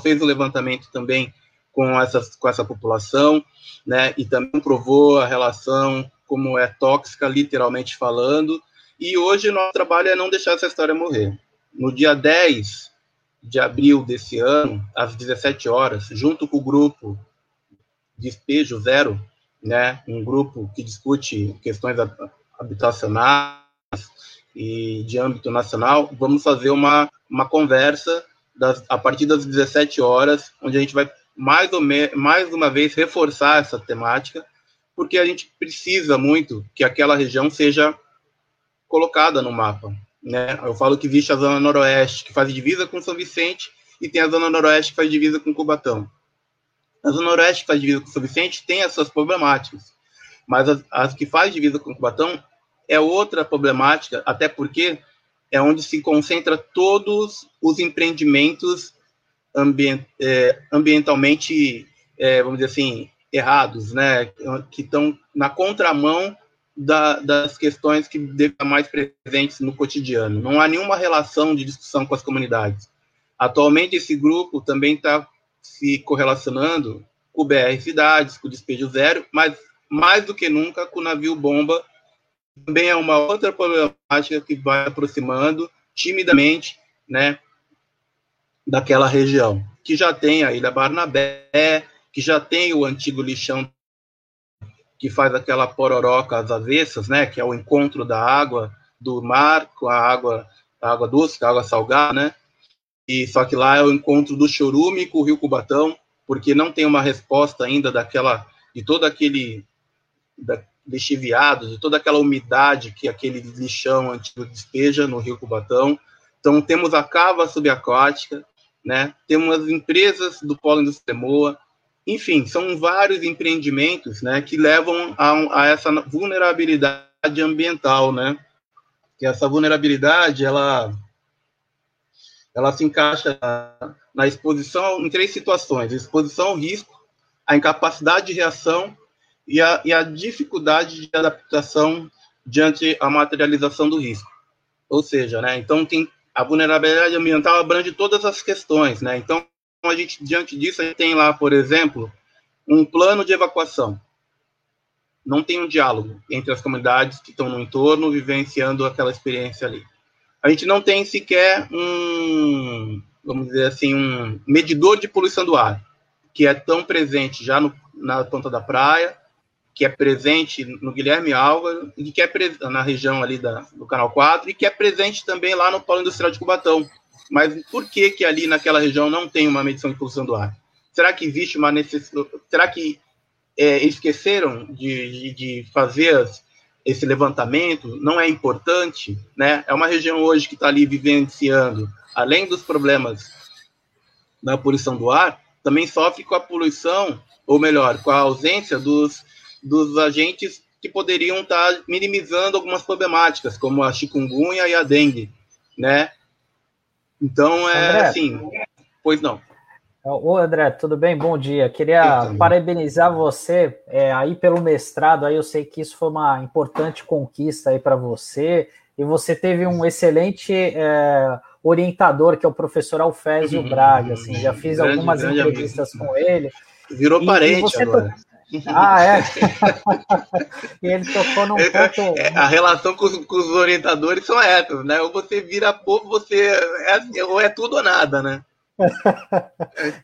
fez o um levantamento também com, essas, com essa população, né, e também provou a relação como é tóxica, literalmente falando, e hoje o nosso trabalho é não deixar essa história morrer. No dia 10 de abril desse ano, às 17 horas, junto com o grupo Despejo Zero, né, um grupo que discute questões habitacionais e de âmbito nacional, vamos fazer uma, uma conversa das, a partir das 17 horas, onde a gente vai mais, ou me, mais uma vez reforçar essa temática, porque a gente precisa muito que aquela região seja colocada no mapa. Né? Eu falo que existe a Zona Noroeste, que faz divisa com São Vicente, e tem a Zona Noroeste, que faz divisa com Cubatão. A Zona Noroeste, que faz divisa com São Vicente, tem as suas problemáticas, mas as, as que faz divisa com Cubatão é outra problemática, até porque é onde se concentra todos os empreendimentos ambient, é, ambientalmente, é, vamos dizer assim, errados, né, que estão na contramão da, das questões que devem estar mais presentes no cotidiano. Não há nenhuma relação de discussão com as comunidades. Atualmente, esse grupo também está se correlacionando com o BR Cidades, com o Despejo Zero, mas mais do que nunca com o navio bomba também é uma outra problemática que vai aproximando timidamente, né, daquela região, que já tem a Ilha Barnabé, que já tem o antigo lixão que faz aquela pororoca às avessas, né, que é o encontro da água do mar com a água, a água doce, a água salgada, né, e só que lá é o encontro do chorume com o Rio Cubatão, porque não tem uma resposta ainda daquela, de todo aquele, da, lixiviado, de toda aquela umidade que aquele lixão antigo despeja no Rio Cubatão. Então, temos a cava subaquática, né? temos as empresas do Polo Industrial enfim, são vários empreendimentos né, que levam a, a, essa vulnerabilidade ambiental, né? Que essa vulnerabilidade, ela, ela se encaixa na exposição em três situações: exposição ao risco, a incapacidade de reação e a, e a dificuldade de adaptação diante a materialização do risco. Ou seja, né, então tem a vulnerabilidade ambiental abrange todas as questões, né? Então a gente diante disso a gente tem lá, por exemplo, um plano de evacuação. Não tem um diálogo entre as comunidades que estão no entorno vivenciando aquela experiência ali. A gente não tem sequer um, vamos dizer assim, um medidor de poluição do ar, que é tão presente já no, na ponta da praia, que é presente no Guilherme Álvaro, e que é na região ali da, do Canal 4, e que é presente também lá no Polo Industrial de Cubatão. Mas por que que ali naquela região não tem uma medição de poluição do ar? Será que existe uma necessidade? Será que é, esqueceram de, de, de fazer esse levantamento? Não é importante, né? É uma região hoje que está ali vivenciando, além dos problemas da poluição do ar, também sofre com a poluição, ou melhor, com a ausência dos dos agentes que poderiam estar tá minimizando algumas problemáticas, como a chikungunya e a dengue, né? Então, é André, assim, pois não. Ô André, tudo bem? Bom dia. Queria parabenizar você é, aí pelo mestrado. Aí eu sei que isso foi uma importante conquista aí para você. E você teve um excelente é, orientador, que é o professor Alfésio Braga. Assim, já fiz grande, algumas grande entrevistas amigo. com ele. Virou parente agora. Ah, é? e <laughs> ele tocou num ponto. É, a relação com os, com os, orientadores são essas, né? Ou você vira povo, você é, ou é tudo ou nada, né? <laughs>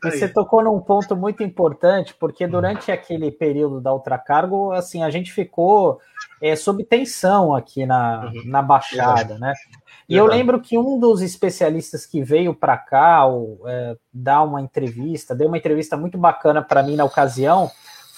É você tocou num ponto muito importante, porque durante aquele período da ultracargo, assim, a gente ficou é, sob tensão aqui na, uhum. na Baixada, né? E eu lembro que um dos especialistas que veio para cá ou, é, dar uma entrevista, deu uma entrevista muito bacana para mim na ocasião,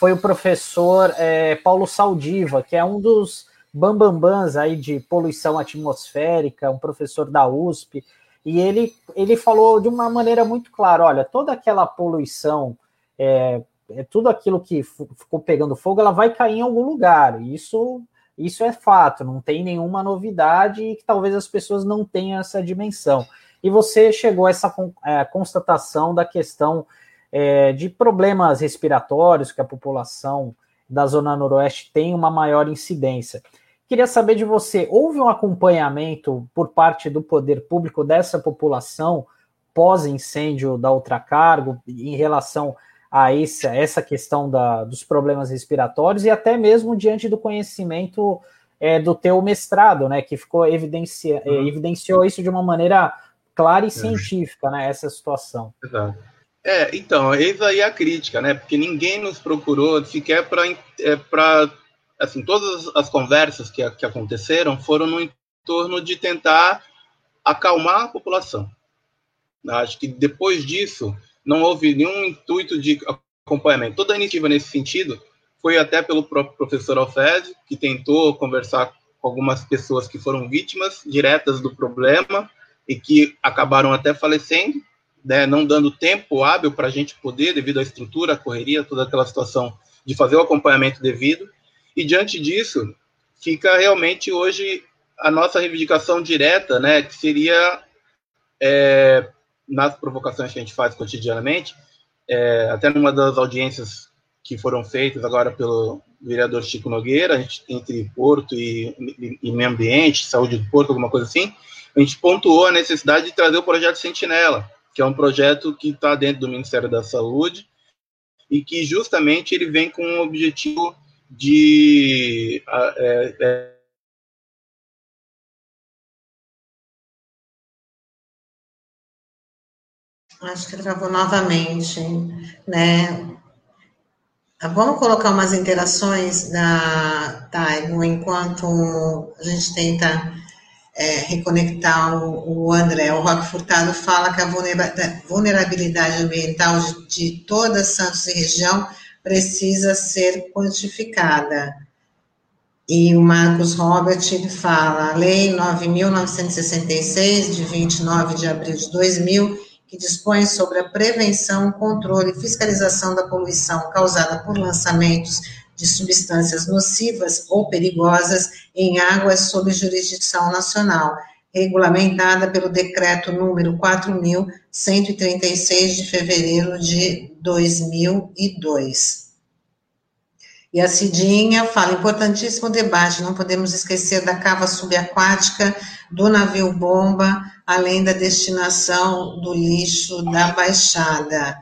foi o professor é, Paulo Saldiva, que é um dos bambambans aí de poluição atmosférica, um professor da USP, e ele, ele falou de uma maneira muito clara: olha, toda aquela poluição, é, é tudo aquilo que ficou pegando fogo, ela vai cair em algum lugar. Isso, isso é fato, não tem nenhuma novidade e que talvez as pessoas não tenham essa dimensão. E você chegou a essa é, constatação da questão é, de problemas respiratórios que a população da Zona Noroeste tem uma maior incidência. Queria saber de você: houve um acompanhamento por parte do poder público dessa população pós-incêndio da Ultracargo em relação a essa, essa questão da, dos problemas respiratórios e até mesmo diante do conhecimento é, do teu mestrado, né, que ficou evidencia, uhum. evidenciou isso de uma maneira clara e uhum. científica, né, essa situação. Exato. É, então, eis aí a crítica, né? Porque ninguém nos procurou sequer para é, assim, todas as conversas que, que aconteceram foram no entorno de tentar acalmar a população. Acho que depois disso não houve nenhum intuito de acompanhamento. Toda a iniciativa nesse sentido foi até pelo próprio professor Alfésio, que tentou conversar com algumas pessoas que foram vítimas diretas do problema e que acabaram até falecendo né, não dando tempo hábil para a gente poder, devido à estrutura, à correria, toda aquela situação de fazer o acompanhamento devido. E diante disso, fica realmente hoje a nossa reivindicação direta, né, que seria é, nas provocações que a gente faz cotidianamente, é, até numa das audiências que foram feitas agora pelo vereador Chico Nogueira, gente, entre Porto e, e, e, Meio Ambiente, Saúde do Porto, alguma coisa assim, a gente pontuou a necessidade de trazer o projeto Sentinela, que é um projeto que está dentro do Ministério da Saúde e que justamente ele vem com o objetivo de é, é, Acho que travou novamente, né? Vamos colocar umas interações da Taigo enquanto a gente tenta é, reconectar o, o, André. O Roque Furtado fala que a vulnerabilidade ambiental de, de toda Santos e região precisa ser quantificada. E o Marcos Robert ele fala, a Lei 9.966, de 29 de abril de 2000, que dispõe sobre a prevenção, controle e fiscalização da poluição causada por lançamentos de substâncias nocivas ou perigosas em águas sob jurisdição nacional, regulamentada pelo decreto número 4136 de fevereiro de 2002. E a Cidinha fala, importantíssimo debate, não podemos esquecer da cava subaquática, do navio bomba, além da destinação do lixo da Baixada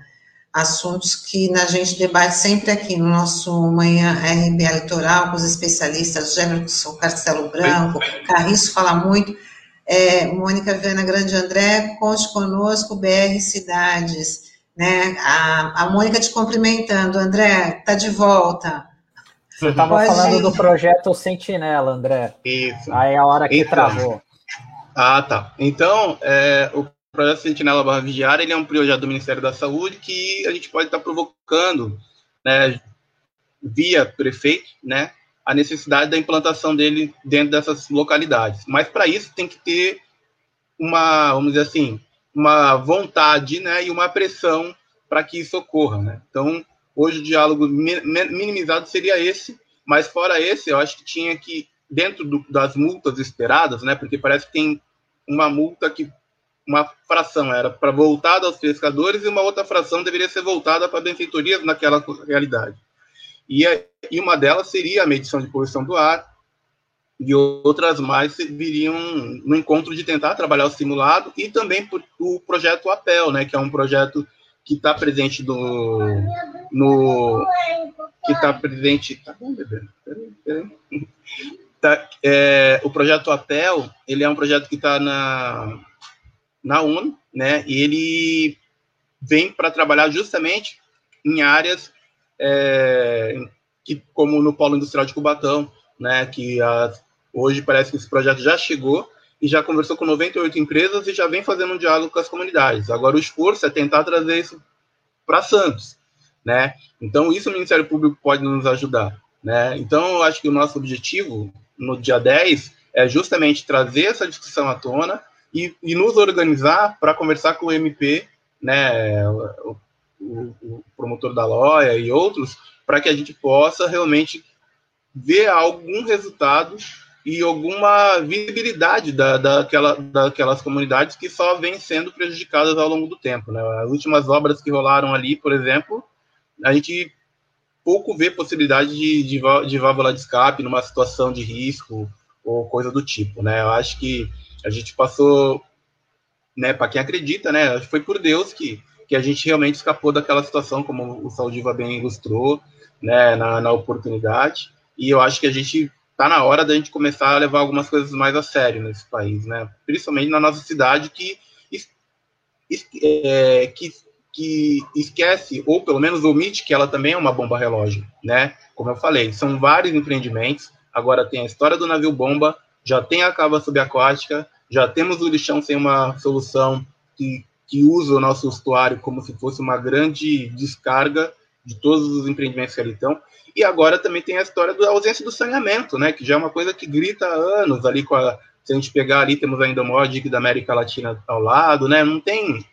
assuntos que a gente debate sempre aqui no nosso Manhã RBA Litoral, com os especialistas Jefferson Carcelo Branco, Carriço fala muito, é, Mônica Viana Grande André, conte conosco, BR Cidades, né, a, a Mônica te cumprimentando, André, tá de volta. Você estava falando do projeto Sentinela, André. Isso. Aí é a hora que então, travou. Ah, tá. Então, é, o projeto Sentinela Barra Vigiar ele é um projeto do Ministério da Saúde que a gente pode estar provocando, né, via prefeito, né, a necessidade da implantação dele dentro dessas localidades. Mas para isso tem que ter uma, vamos dizer assim, uma vontade, né, e uma pressão para que isso ocorra, né. Então, hoje o diálogo minimizado seria esse, mas fora esse, eu acho que tinha que dentro do, das multas esperadas, né, porque parece que tem uma multa que uma fração era para voltada aos pescadores e uma outra fração deveria ser voltada para benfeitorias naquela realidade. E, e uma delas seria a medição de poluição do ar, e outras mais viriam no encontro de tentar trabalhar o simulado e também por, o projeto APEL, né, que é um projeto que está presente no, no que está presente tá bom, bebê? Peraí, peraí. Tá, é, o projeto APEL ele é um projeto que está na na ONU, né? E ele vem para trabalhar justamente em áreas é, que, como no Polo Industrial de Cubatão, né, que hoje parece que esse projeto já chegou e já conversou com 98 empresas e já vem fazendo um diálogo com as comunidades. Agora o esforço é tentar trazer isso para Santos, né? Então isso o Ministério Público pode nos ajudar, né? Então eu acho que o nosso objetivo no dia 10 é justamente trazer essa discussão à tona e, e nos organizar para conversar com o MP, né, o, o, o promotor da loja e outros, para que a gente possa realmente ver algum resultado e alguma visibilidade da, daquela, daquelas comunidades que só vêm sendo prejudicadas ao longo do tempo. Né? As últimas obras que rolaram ali, por exemplo, a gente pouco vê possibilidade de, de, de válvula de escape numa situação de risco ou coisa do tipo. Né? Eu acho que a gente passou, né, para quem acredita, né, foi por Deus que, que a gente realmente escapou daquela situação, como o Saldiva bem ilustrou, né, na, na oportunidade. E eu acho que a gente está na hora da gente começar a levar algumas coisas mais a sério nesse país, né? Principalmente na nossa cidade que é, que, que esquece ou pelo menos omite que ela também é uma bomba relógio, né? Como eu falei, são vários empreendimentos. Agora tem a história do navio bomba, já tem a cava subaquática, já temos o lixão sem uma solução que, que usa o nosso estuário como se fosse uma grande descarga de todos os empreendimentos que ali estão. E agora também tem a história da ausência do saneamento, né, que já é uma coisa que grita há anos ali com a, se a gente pegar ali, temos ainda o maior dique da América Latina ao lado, né, não tem,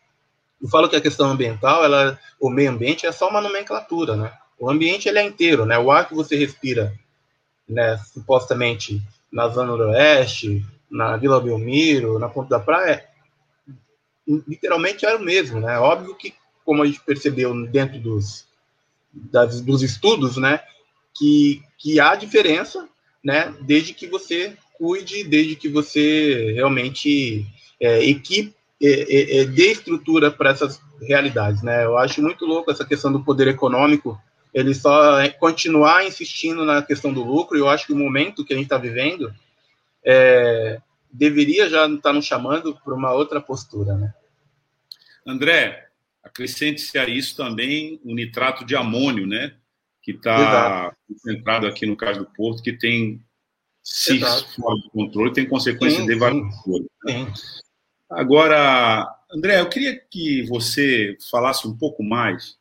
eu falo que a questão ambiental, ela, o meio ambiente é só uma nomenclatura, né, o ambiente ele é inteiro, né, o ar que você respira, né, supostamente na Zona Noroeste, na Vila Belmiro, na Ponta da Praia, literalmente era o mesmo, né, óbvio que, como a gente percebeu dentro dos das, dos estudos, né, que, que há diferença, né, desde que você cuide, desde que você realmente é, equipe, é, é, é dê estrutura para essas realidades, né. Eu acho muito louco essa questão do poder econômico, ele só é continuar insistindo na questão do lucro. E eu acho que o momento que a gente está vivendo é, deveria já estar tá nos chamando para uma outra postura, né. André, Acrescente-se a isso também o nitrato de amônio, né? Que está concentrado aqui no caso do Porto, que tem se fora do controle, tem consequências sim, devastadoras. Né? Agora, André, eu queria que você falasse um pouco mais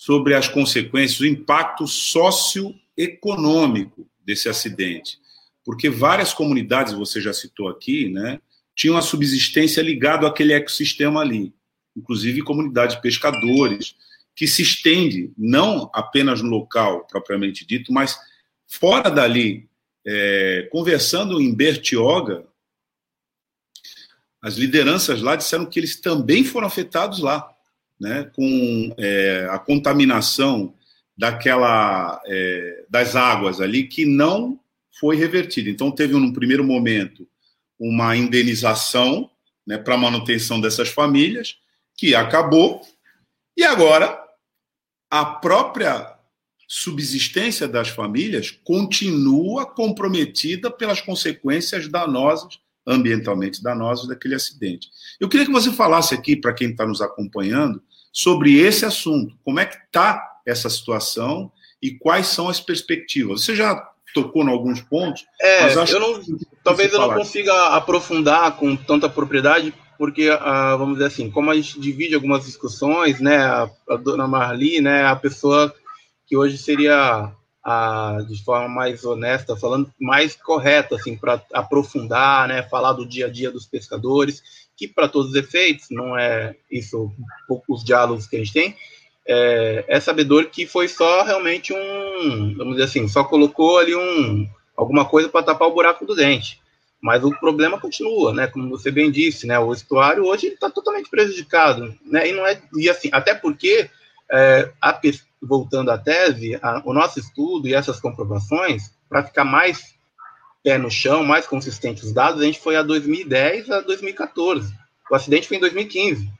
sobre as consequências, o impacto socioeconômico desse acidente. Porque várias comunidades, você já citou aqui, né, tinham a subsistência ligada àquele ecossistema ali inclusive comunidade de pescadores, que se estende não apenas no local propriamente dito, mas fora dali. É, conversando em Bertioga, as lideranças lá disseram que eles também foram afetados lá, né, com é, a contaminação daquela é, das águas ali que não foi revertida. Então teve no primeiro momento uma indenização né, para manutenção dessas famílias que acabou, e agora a própria subsistência das famílias continua comprometida pelas consequências danosas, ambientalmente danosas, daquele acidente. Eu queria que você falasse aqui, para quem está nos acompanhando, sobre esse assunto. Como é que está essa situação e quais são as perspectivas? Você já tocou em alguns pontos, é, mas acho eu não, que talvez eu não consiga aprofundar com tanta propriedade, porque, ah, vamos dizer assim, como a gente divide algumas discussões, né, a, a dona Marli, né, a pessoa que hoje seria, a, de forma mais honesta, falando mais correta, assim, para aprofundar, né, falar do dia a dia dos pescadores, que para todos os efeitos, não é isso, poucos diálogos que a gente tem, é, é sabedor que foi só realmente um, vamos dizer assim, só colocou ali um, alguma coisa para tapar o buraco do dente. Mas o problema continua, né? Como você bem disse, né? O estuário hoje está totalmente prejudicado, né? E não é e assim, até porque é, a, voltando à tese, a, o nosso estudo e essas comprovações, para ficar mais pé no chão, mais consistente os dados, a gente foi a 2010 a 2014. O acidente foi em 2015,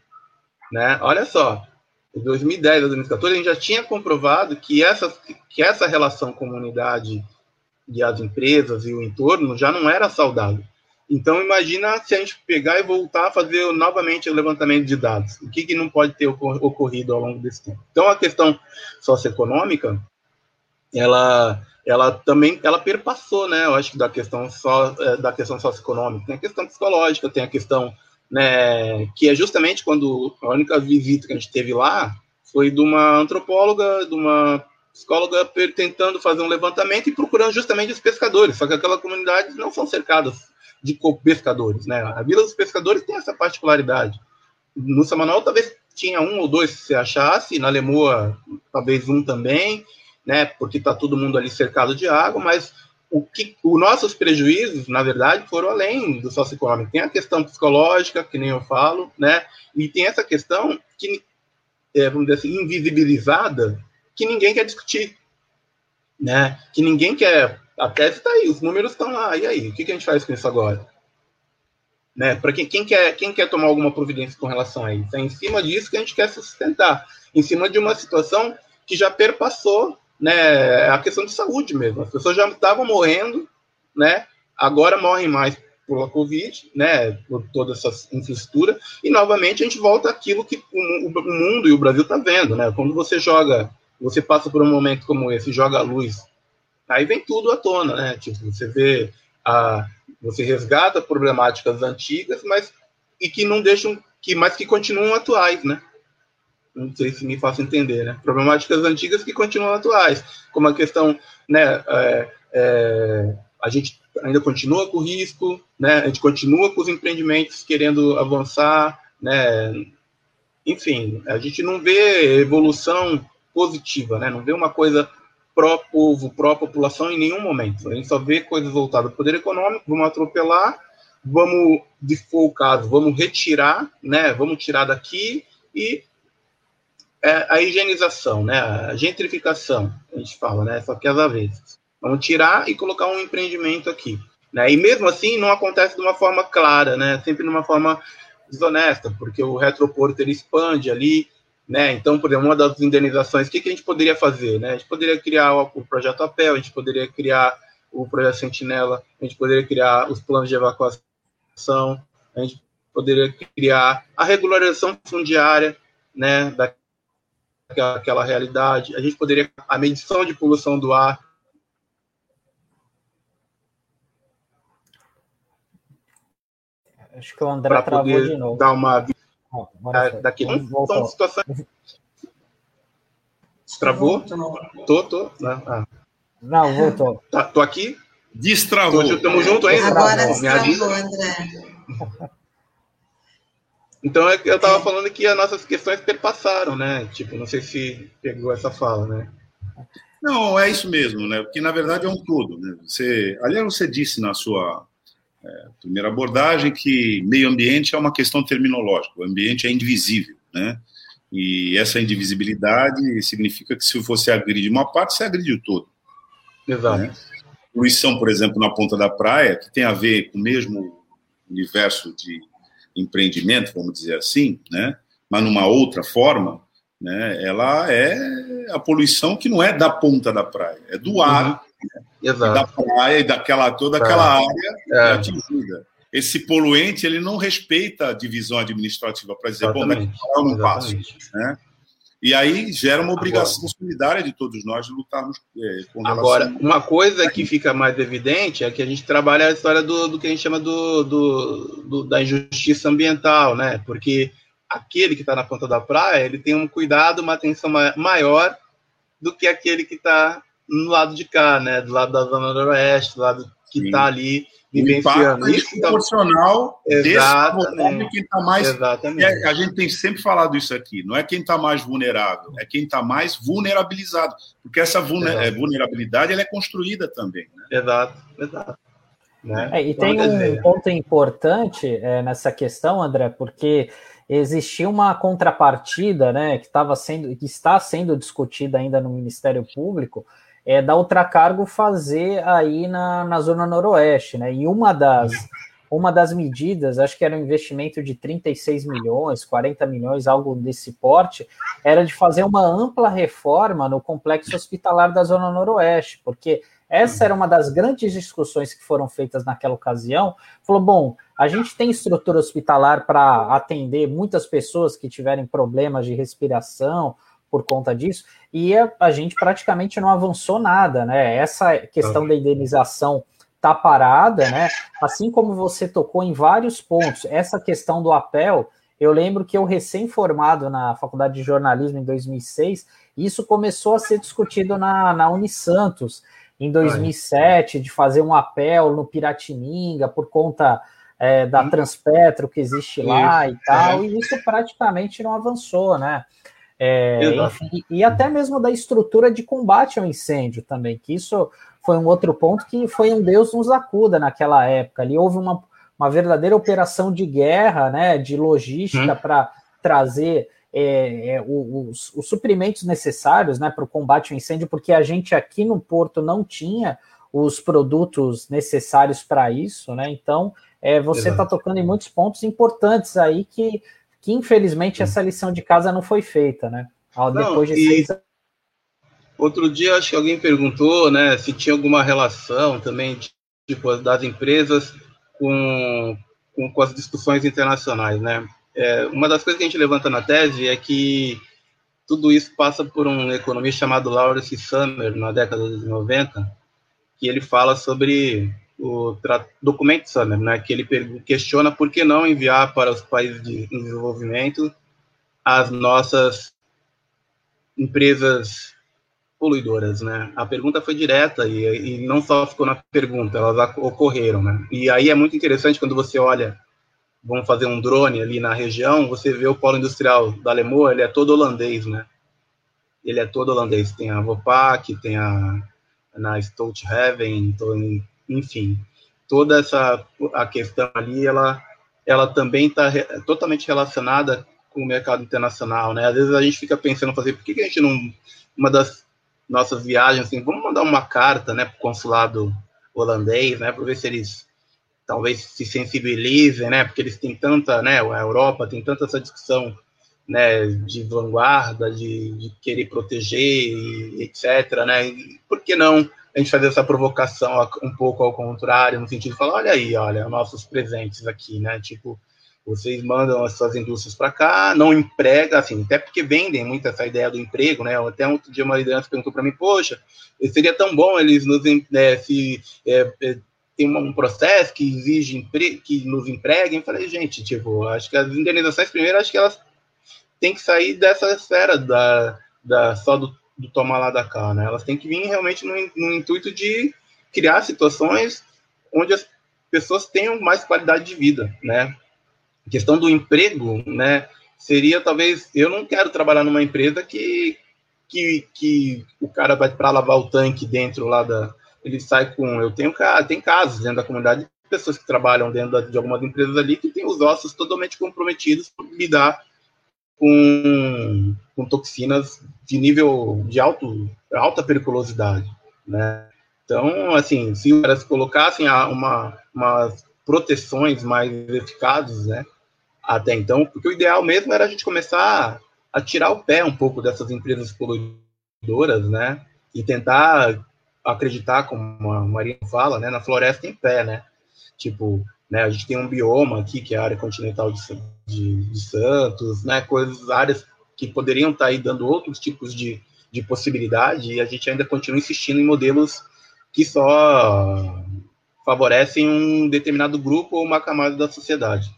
né? Olha só, de 2010 a 2014 a gente já tinha comprovado que essa que essa relação comunidade e as empresas e o entorno já não era saudável. Então, imagina se a gente pegar e voltar a fazer novamente o levantamento de dados. O que, que não pode ter ocorrido ao longo desse tempo? Então, a questão socioeconômica, ela, ela também ela perpassou, né? Eu acho que da questão só é, da questão socioeconômica, tem a questão psicológica, tem a questão, né, que é justamente quando a única visita que a gente teve lá foi de uma antropóloga, de uma psicóloga tentando fazer um levantamento e procurando justamente os pescadores, só que aquelas comunidades não são cercadas de pescadores, né? A Vila dos Pescadores tem essa particularidade. No Samanol talvez tinha um ou dois se achasse, na Lemoa talvez um também, né? Porque está todo mundo ali cercado de água, mas o que os nossos prejuízos, na verdade, foram além do socioeconômico. Tem a questão psicológica, que nem eu falo, né? E tem essa questão que, é, vamos dizer assim, invisibilizada, que ninguém quer discutir, né? Que ninguém quer a tese está aí, os números estão lá. E aí, o que, que, a gente faz com isso agora? Né? Para quem, quem, quer, quem quer tomar alguma providência com relação a isso? É em cima disso que a gente quer se sustentar. Em cima de uma situação que já perpassou né, a questão de saúde mesmo. As pessoas já estavam morrendo, né? agora morrem mais pela Covid, né, por toda essa infraestrutura, e novamente a gente volta àquilo que o, mundo e o Brasil está vendo, né? Quando você joga, você passa por um momento como esse, joga a luz Aí vem tudo à tona, né? Tipo, você vê a, você resgata problemáticas antigas, mas e que não deixam, que mas que continuam atuais, né? Não sei se me faço entender, né? Problemáticas antigas que continuam atuais, como a questão, né? É, é, a gente ainda continua com risco, né? A gente continua com os empreendimentos querendo avançar, né? Enfim, a gente não vê evolução positiva, né? Não vê uma coisa pró-povo, pró-população em nenhum momento. A gente só vê coisas voltadas ao poder econômico, vamos atropelar, vamos, se for o caso, vamos retirar, né, vamos tirar daqui e é, a higienização, né, a gentrificação, a gente fala, né, só que às vezes. Vamos tirar e colocar um empreendimento aqui. Né, e mesmo assim não acontece de uma forma clara, né, sempre de uma forma desonesta, porque o retroporto ele expande ali, né? Então, por exemplo, uma das indenizações, o que, que a gente poderia fazer? Né? A gente poderia criar o, projeto APEL, a gente poderia criar o projeto Sentinela, a gente poderia criar os planos de evacuação, a gente poderia criar a regularização fundiária né, daquela, daquela realidade, a gente poderia a medição de poluição do ar. Acho que o André travou de novo. Dar uma daqui não são situações. Travou? Tô, tô. Ah. Não, voltou. Tá, tô aqui. Destravou. Tamo junto ainda? Agora destravou, André. <laughs> Então é eu estava falando que as nossas questões perpassaram, né? Tipo, não sei se pegou essa fala, né? Não, é isso mesmo, né? Porque na verdade é um todo, né? Você, aliás, você disse na sua é, primeira abordagem que meio ambiente é uma questão terminológica, o ambiente é indivisível, né? E essa indivisibilidade significa que se você agride uma parte, você agride o todo. Exato. Né? Poluição, por exemplo, na ponta da praia, que tem a ver com o mesmo universo de empreendimento, vamos dizer assim, né? mas numa outra forma, né? ela é a poluição que não é da ponta da praia, é do ar, uhum. né? Exato. da praia e daquela toda aquela é. área é. atingida. Esse poluente ele não respeita a divisão administrativa para dizer, Exatamente. bom, daqui eu não passo. Né? E aí gera uma obrigação Agora, solidária de todos nós de lutarmos é, com Agora, uma coisa que fica mais evidente é que a gente trabalha a história do, do que a gente chama do, do, do da injustiça ambiental, né? Porque aquele que está na ponta da praia, ele tem um cuidado, uma atenção maior do que aquele que está no lado de cá, né? Do lado da zona noroeste, do lado que está ali vivenciando isso. É proporcional exatamente, quem está mais. Exatamente. A gente tem sempre falado isso aqui. Não é quem está mais vulnerável, é quem está mais vulnerabilizado, porque essa vulner, é, vulnerabilidade ela é construída também. Né? Exato, exato. Né? É, e tem um ponto importante é, nessa questão, André, porque existia uma contrapartida, né, que estava sendo, que está sendo discutida ainda no Ministério Público, é, da Ultracargo fazer aí na, na Zona Noroeste, né? E uma das, uma das medidas, acho que era um investimento de 36 milhões, 40 milhões, algo desse porte, era de fazer uma ampla reforma no complexo hospitalar da Zona Noroeste, porque essa era uma das grandes discussões que foram feitas naquela ocasião. Falou, bom, a gente tem estrutura hospitalar para atender muitas pessoas que tiverem problemas de respiração por conta disso, e a, a gente praticamente não avançou nada, né? Essa questão da indenização tá parada, né? Assim como você tocou em vários pontos, essa questão do apel, eu lembro que eu recém-formado na Faculdade de Jornalismo em 2006, isso começou a ser discutido na, na Unisantos em 2007, de fazer um apel no Piratininga por conta é, da. Transpetro que existe lá e tal, e isso praticamente não avançou, né? É, enfim, e até mesmo da estrutura de combate ao incêndio também, que isso foi um outro ponto que foi um Deus nos acuda naquela época. Ali houve uma, uma verdadeira operação de guerra, né, de logística hum. para trazer é, é, os, os, suprimentos necessários né, para o combate ao incêndio, porque a gente aqui no Porto não tinha os produtos necessários para isso, né? Então, é, você está tocando em muitos pontos importantes aí que, que infelizmente, essa lição de casa não foi feita, né? Depois não, de seis Outro dia, acho que alguém perguntou, né, se tinha alguma relação também, tipo, das empresas com, com, com as discussões internacionais, né? É, uma das coisas que a gente levanta na tese é que tudo isso passa por um economista chamado Lawrence Summer, na década de 90, que ele fala sobre o documento Summer, né, que ele questiona por que não enviar para os países de desenvolvimento as nossas empresas poluidoras, né? A pergunta foi direta e, e não só ficou na pergunta, elas ocorreram, né? E aí é muito interessante quando você olha vamos fazer um drone ali na região, você vê o polo industrial da Lemoa, ele é todo holandês, né? Ele é todo holandês. Tem a Vopak, tem a na Stolthaven, enfim, toda essa a questão ali, ela ela também está re, totalmente relacionada com o mercado internacional, né? Às vezes a gente fica pensando fazer, por que, que a gente não uma das nossas viagens assim, vamos mandar uma carta, né, para o consulado holandês, né, para ver se eles talvez se sensibilizem, né? Porque eles têm tanta, né? A Europa tem tanta essa discussão, né? De vanguarda, de, de querer proteger, etc. Né? E por que não a gente fazer essa provocação um pouco ao contrário, no sentido de falar, olha aí, olha, nossos presentes aqui, né? Tipo, vocês mandam as suas indústrias para cá, não emprega, assim, até porque vendem muito essa ideia do emprego, né? Até um dia uma liderança perguntou para mim, poxa, seria tão bom eles nos né, se é, é, tem um processo que exige que nos empreguem. Falei, gente, tipo, acho que as indenizações, primeiro, acho que elas têm que sair dessa esfera da, da só do, do tomar lá da cá, né? Elas têm que vir realmente no, no intuito de criar situações onde as pessoas tenham mais qualidade de vida, né? A questão do emprego, né? Seria talvez eu não quero trabalhar numa empresa que que, que o cara vai para lavar o tanque dentro lá da, ele sai com. Eu tenho tem casos dentro da comunidade de pessoas que trabalham dentro de algumas empresas ali que têm os ossos totalmente comprometidos por lidar com, com toxinas de nível de alto, alta periculosidade, né? Então, assim, se elas colocassem uma, umas proteções mais eficazes, né? Até então, porque o ideal mesmo era a gente começar a tirar o pé um pouco dessas empresas poluidoras, né? E tentar acreditar, como a Maria fala, né, na floresta em pé, né? Tipo, né, a gente tem um bioma aqui, que é a área continental de, de, de Santos, né, coisas, áreas que poderiam estar tá aí dando outros tipos de, de possibilidade, e a gente ainda continua insistindo em modelos que só favorecem um determinado grupo ou uma camada da sociedade.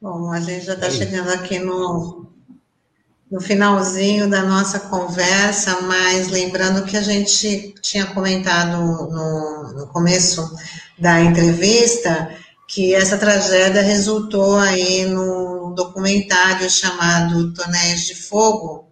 Bom, a gente já está é chegando aqui no, no finalzinho da nossa conversa, mas lembrando que a gente tinha comentado no, no começo da entrevista que essa tragédia resultou aí num documentário chamado Tonéis de Fogo,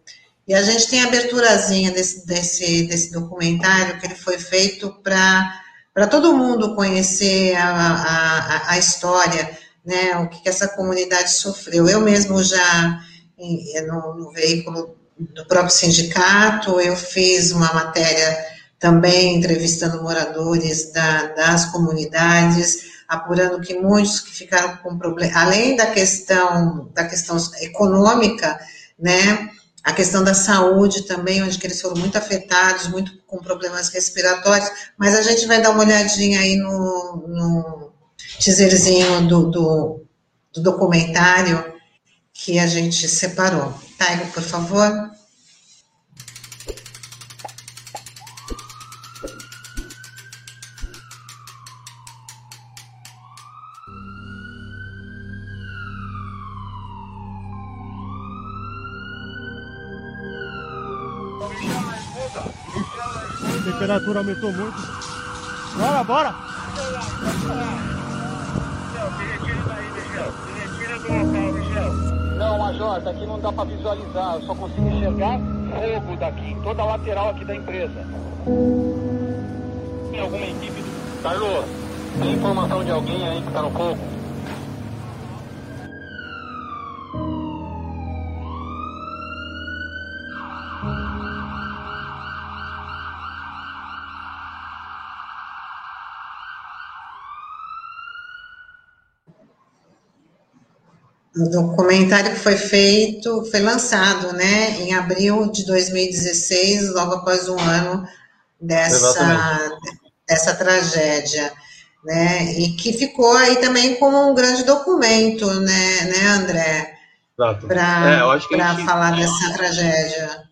e a gente tem a aberturazinha desse, desse, desse documentário, que ele foi feito para todo mundo conhecer a, a, a história, né, o que, que essa comunidade sofreu. Eu mesmo já no, no veículo do próprio sindicato, eu fiz uma matéria também entrevistando moradores da, das comunidades, apurando que muitos que ficaram com problema, além da questão da questão econômica, né, a questão da saúde também, onde eles foram muito afetados, muito com problemas respiratórios, mas a gente vai dar uma olhadinha aí no, no teaserzinho do, do, do documentário que a gente separou. Taigo, por favor. temperatura aumentou muito. Bora, bora! Não, Major, daqui não dá para visualizar. Eu só consigo enxergar fogo daqui, toda a lateral aqui da empresa. Tem alguma equipe. Carlos, tem informação de alguém aí que tá no fogo? O documentário que foi feito, foi lançado, né, em abril de 2016, logo após um ano dessa, dessa tragédia, né, e que ficou aí também como um grande documento, né, né André, para é, gente... falar dessa tragédia.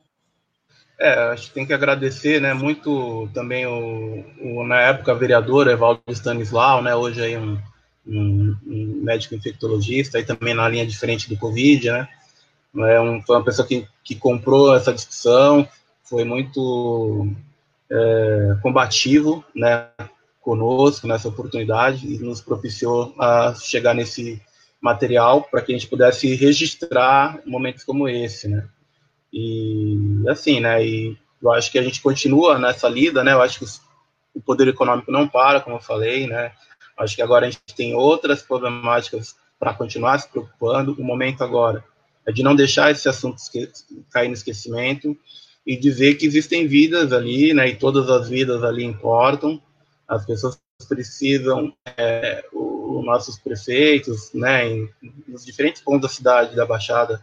É, acho que tem que agradecer, né, muito também o, o na época vereador Evaldo Stanislau, né, hoje aí um um, um, médico infectologista, e também na linha diferente do Covid, né? É um, foi uma pessoa que, que comprou essa discussão, foi muito é, combativo, né, conosco nessa oportunidade e nos propiciou a chegar nesse material para que a gente pudesse registrar momentos como esse, né? E assim, né? E eu acho que a gente continua nessa lida, né? Eu acho que o poder econômico não para, como eu falei, né? Acho que agora a gente tem outras problemáticas para continuar se preocupando. O momento agora é de não deixar esse assunto cair no esquecimento e dizer que existem vidas ali, né, e todas as vidas ali importam. As pessoas precisam, é, os nossos prefeitos, né, em, nos diferentes pontos da cidade, da Baixada,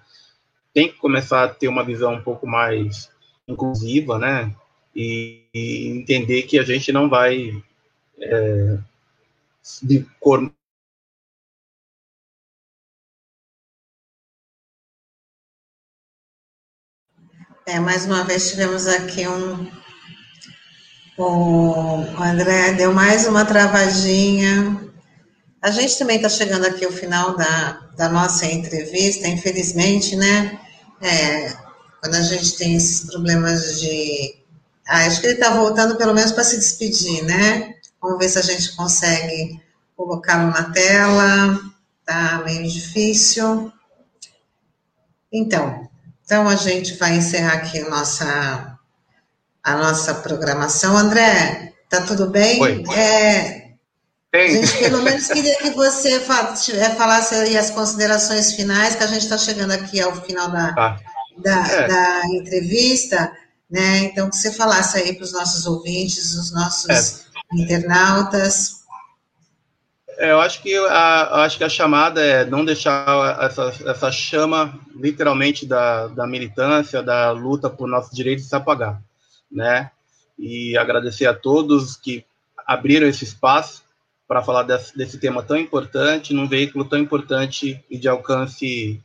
tem que começar a ter uma visão um pouco mais inclusiva, né, e, e entender que a gente não vai é, de cor É, mais uma vez tivemos aqui um. O André deu mais uma travadinha. A gente também está chegando aqui ao final da, da nossa entrevista, infelizmente, né? É, quando a gente tem esses problemas de. Ah, acho que ele está voltando pelo menos para se despedir, né? Vamos ver se a gente consegue colocá-lo na tela. Tá meio difícil. Então, então a gente vai encerrar aqui a nossa, a nossa programação. André, tá tudo bem? Oi. É, a gente pelo menos queria que você falasse aí as considerações finais, que a gente está chegando aqui ao final da, tá. da, é. da, entrevista, né? Então, que você falasse aí para os nossos ouvintes, os nossos é internautas? É, eu acho que a, acho que a chamada é não deixar essa, essa chama, literalmente, da, da militância, da luta por nossos direitos se apagar, né? E agradecer a todos que abriram esse espaço para falar desse, desse, tema tão importante, num veículo tão importante e de alcance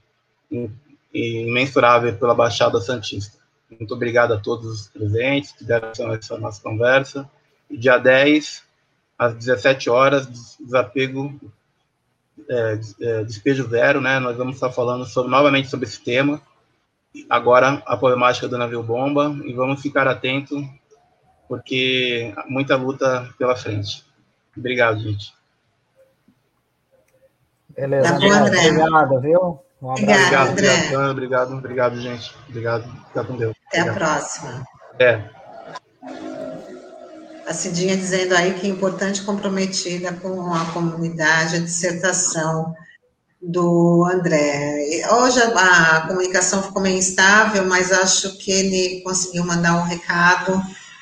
imensurável pela Baixada Santista. Muito obrigado a todos os presentes que deram essa nossa conversa dia 10, às 17 horas, desapego, é, é, despejo zero, né? Nós vamos estar falando sobre, novamente sobre esse tema. Agora, a problemática do navio bomba, e vamos ficar atento, porque muita luta pela frente. Obrigado, gente. Beleza, tá bom, André. obrigado, viu? Um obrigado, André. Obrigado, obrigado, obrigado, gente. Obrigado, fica com Deus. Até obrigado. a próxima. É a Cidinha dizendo aí que é importante comprometida com a comunidade, a dissertação do André. Hoje a, a comunicação ficou meio instável, mas acho que ele conseguiu mandar um recado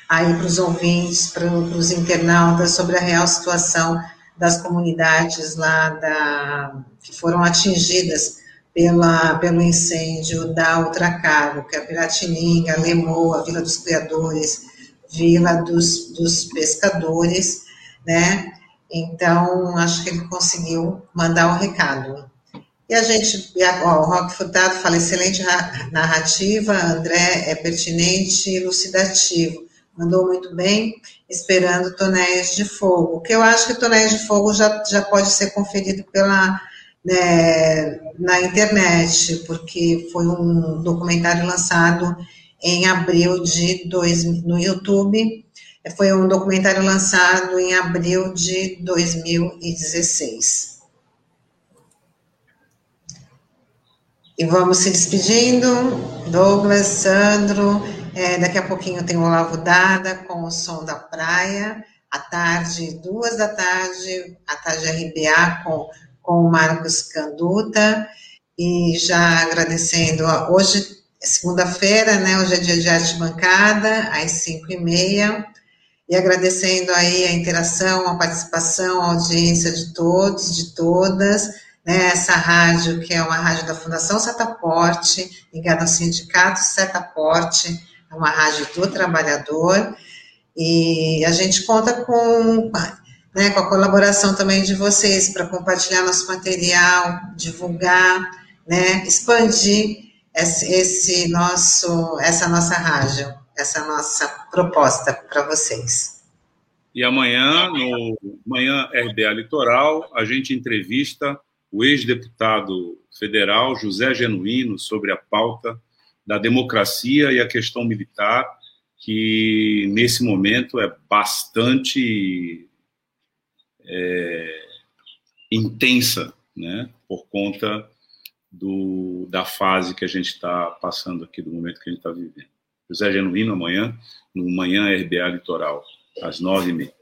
aí para os ouvintes, para os internautas, sobre a real situação das comunidades lá da, que foram atingidas pela, pelo incêndio da Ultracargo, que é Piratininga, Lemoa, Vila dos Criadores, Vila dos, dos Pescadores, né? Então, acho que ele conseguiu mandar o recado. E a gente, ó, o Rock Furtado fala, excelente narrativa, André é pertinente e elucidativo. Mandou muito bem, esperando Tonéis de Fogo, que eu acho que Tonéis de Fogo já, já pode ser conferido pela, né, na internet, porque foi um documentário lançado em abril de dois, no YouTube, foi um documentário lançado em abril de 2016. E vamos se despedindo. Douglas, Sandro, é, daqui a pouquinho tem o Olavo Dada com o som da praia. À tarde, duas da tarde, à tarde RBA com, com o Marcos Canduta. E já agradecendo, hoje é segunda-feira, né? Hoje é dia de arte bancada, às cinco e meia. E agradecendo aí a interação, a participação, a audiência de todos, de todas, né? Essa rádio, que é uma rádio da Fundação Setaporte, ligada ao Sindicato Setaporte, é uma rádio do trabalhador, e a gente conta com, né, com a colaboração também de vocês para compartilhar nosso material, divulgar, né, expandir esse, esse nosso, essa nossa rádio, essa nossa proposta para vocês. E amanhã, no Manhã RBA Litoral, a gente entrevista o ex-deputado federal José Genuíno sobre a pauta da democracia e a questão militar, que nesse momento é bastante é, intensa, né, por conta do, da fase que a gente está passando aqui, do momento que a gente está vivendo. José Genuíno, amanhã, no Manhã RBA Litoral, às nove e meia.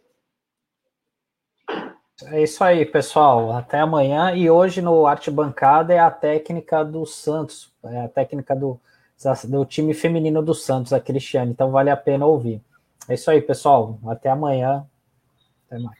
É isso aí, pessoal. Até amanhã. E hoje no Arte Bancada é a técnica do Santos, é a técnica do, do time feminino do Santos, a Cristiane. Então vale a pena ouvir. É isso aí, pessoal. Até amanhã. Até mais.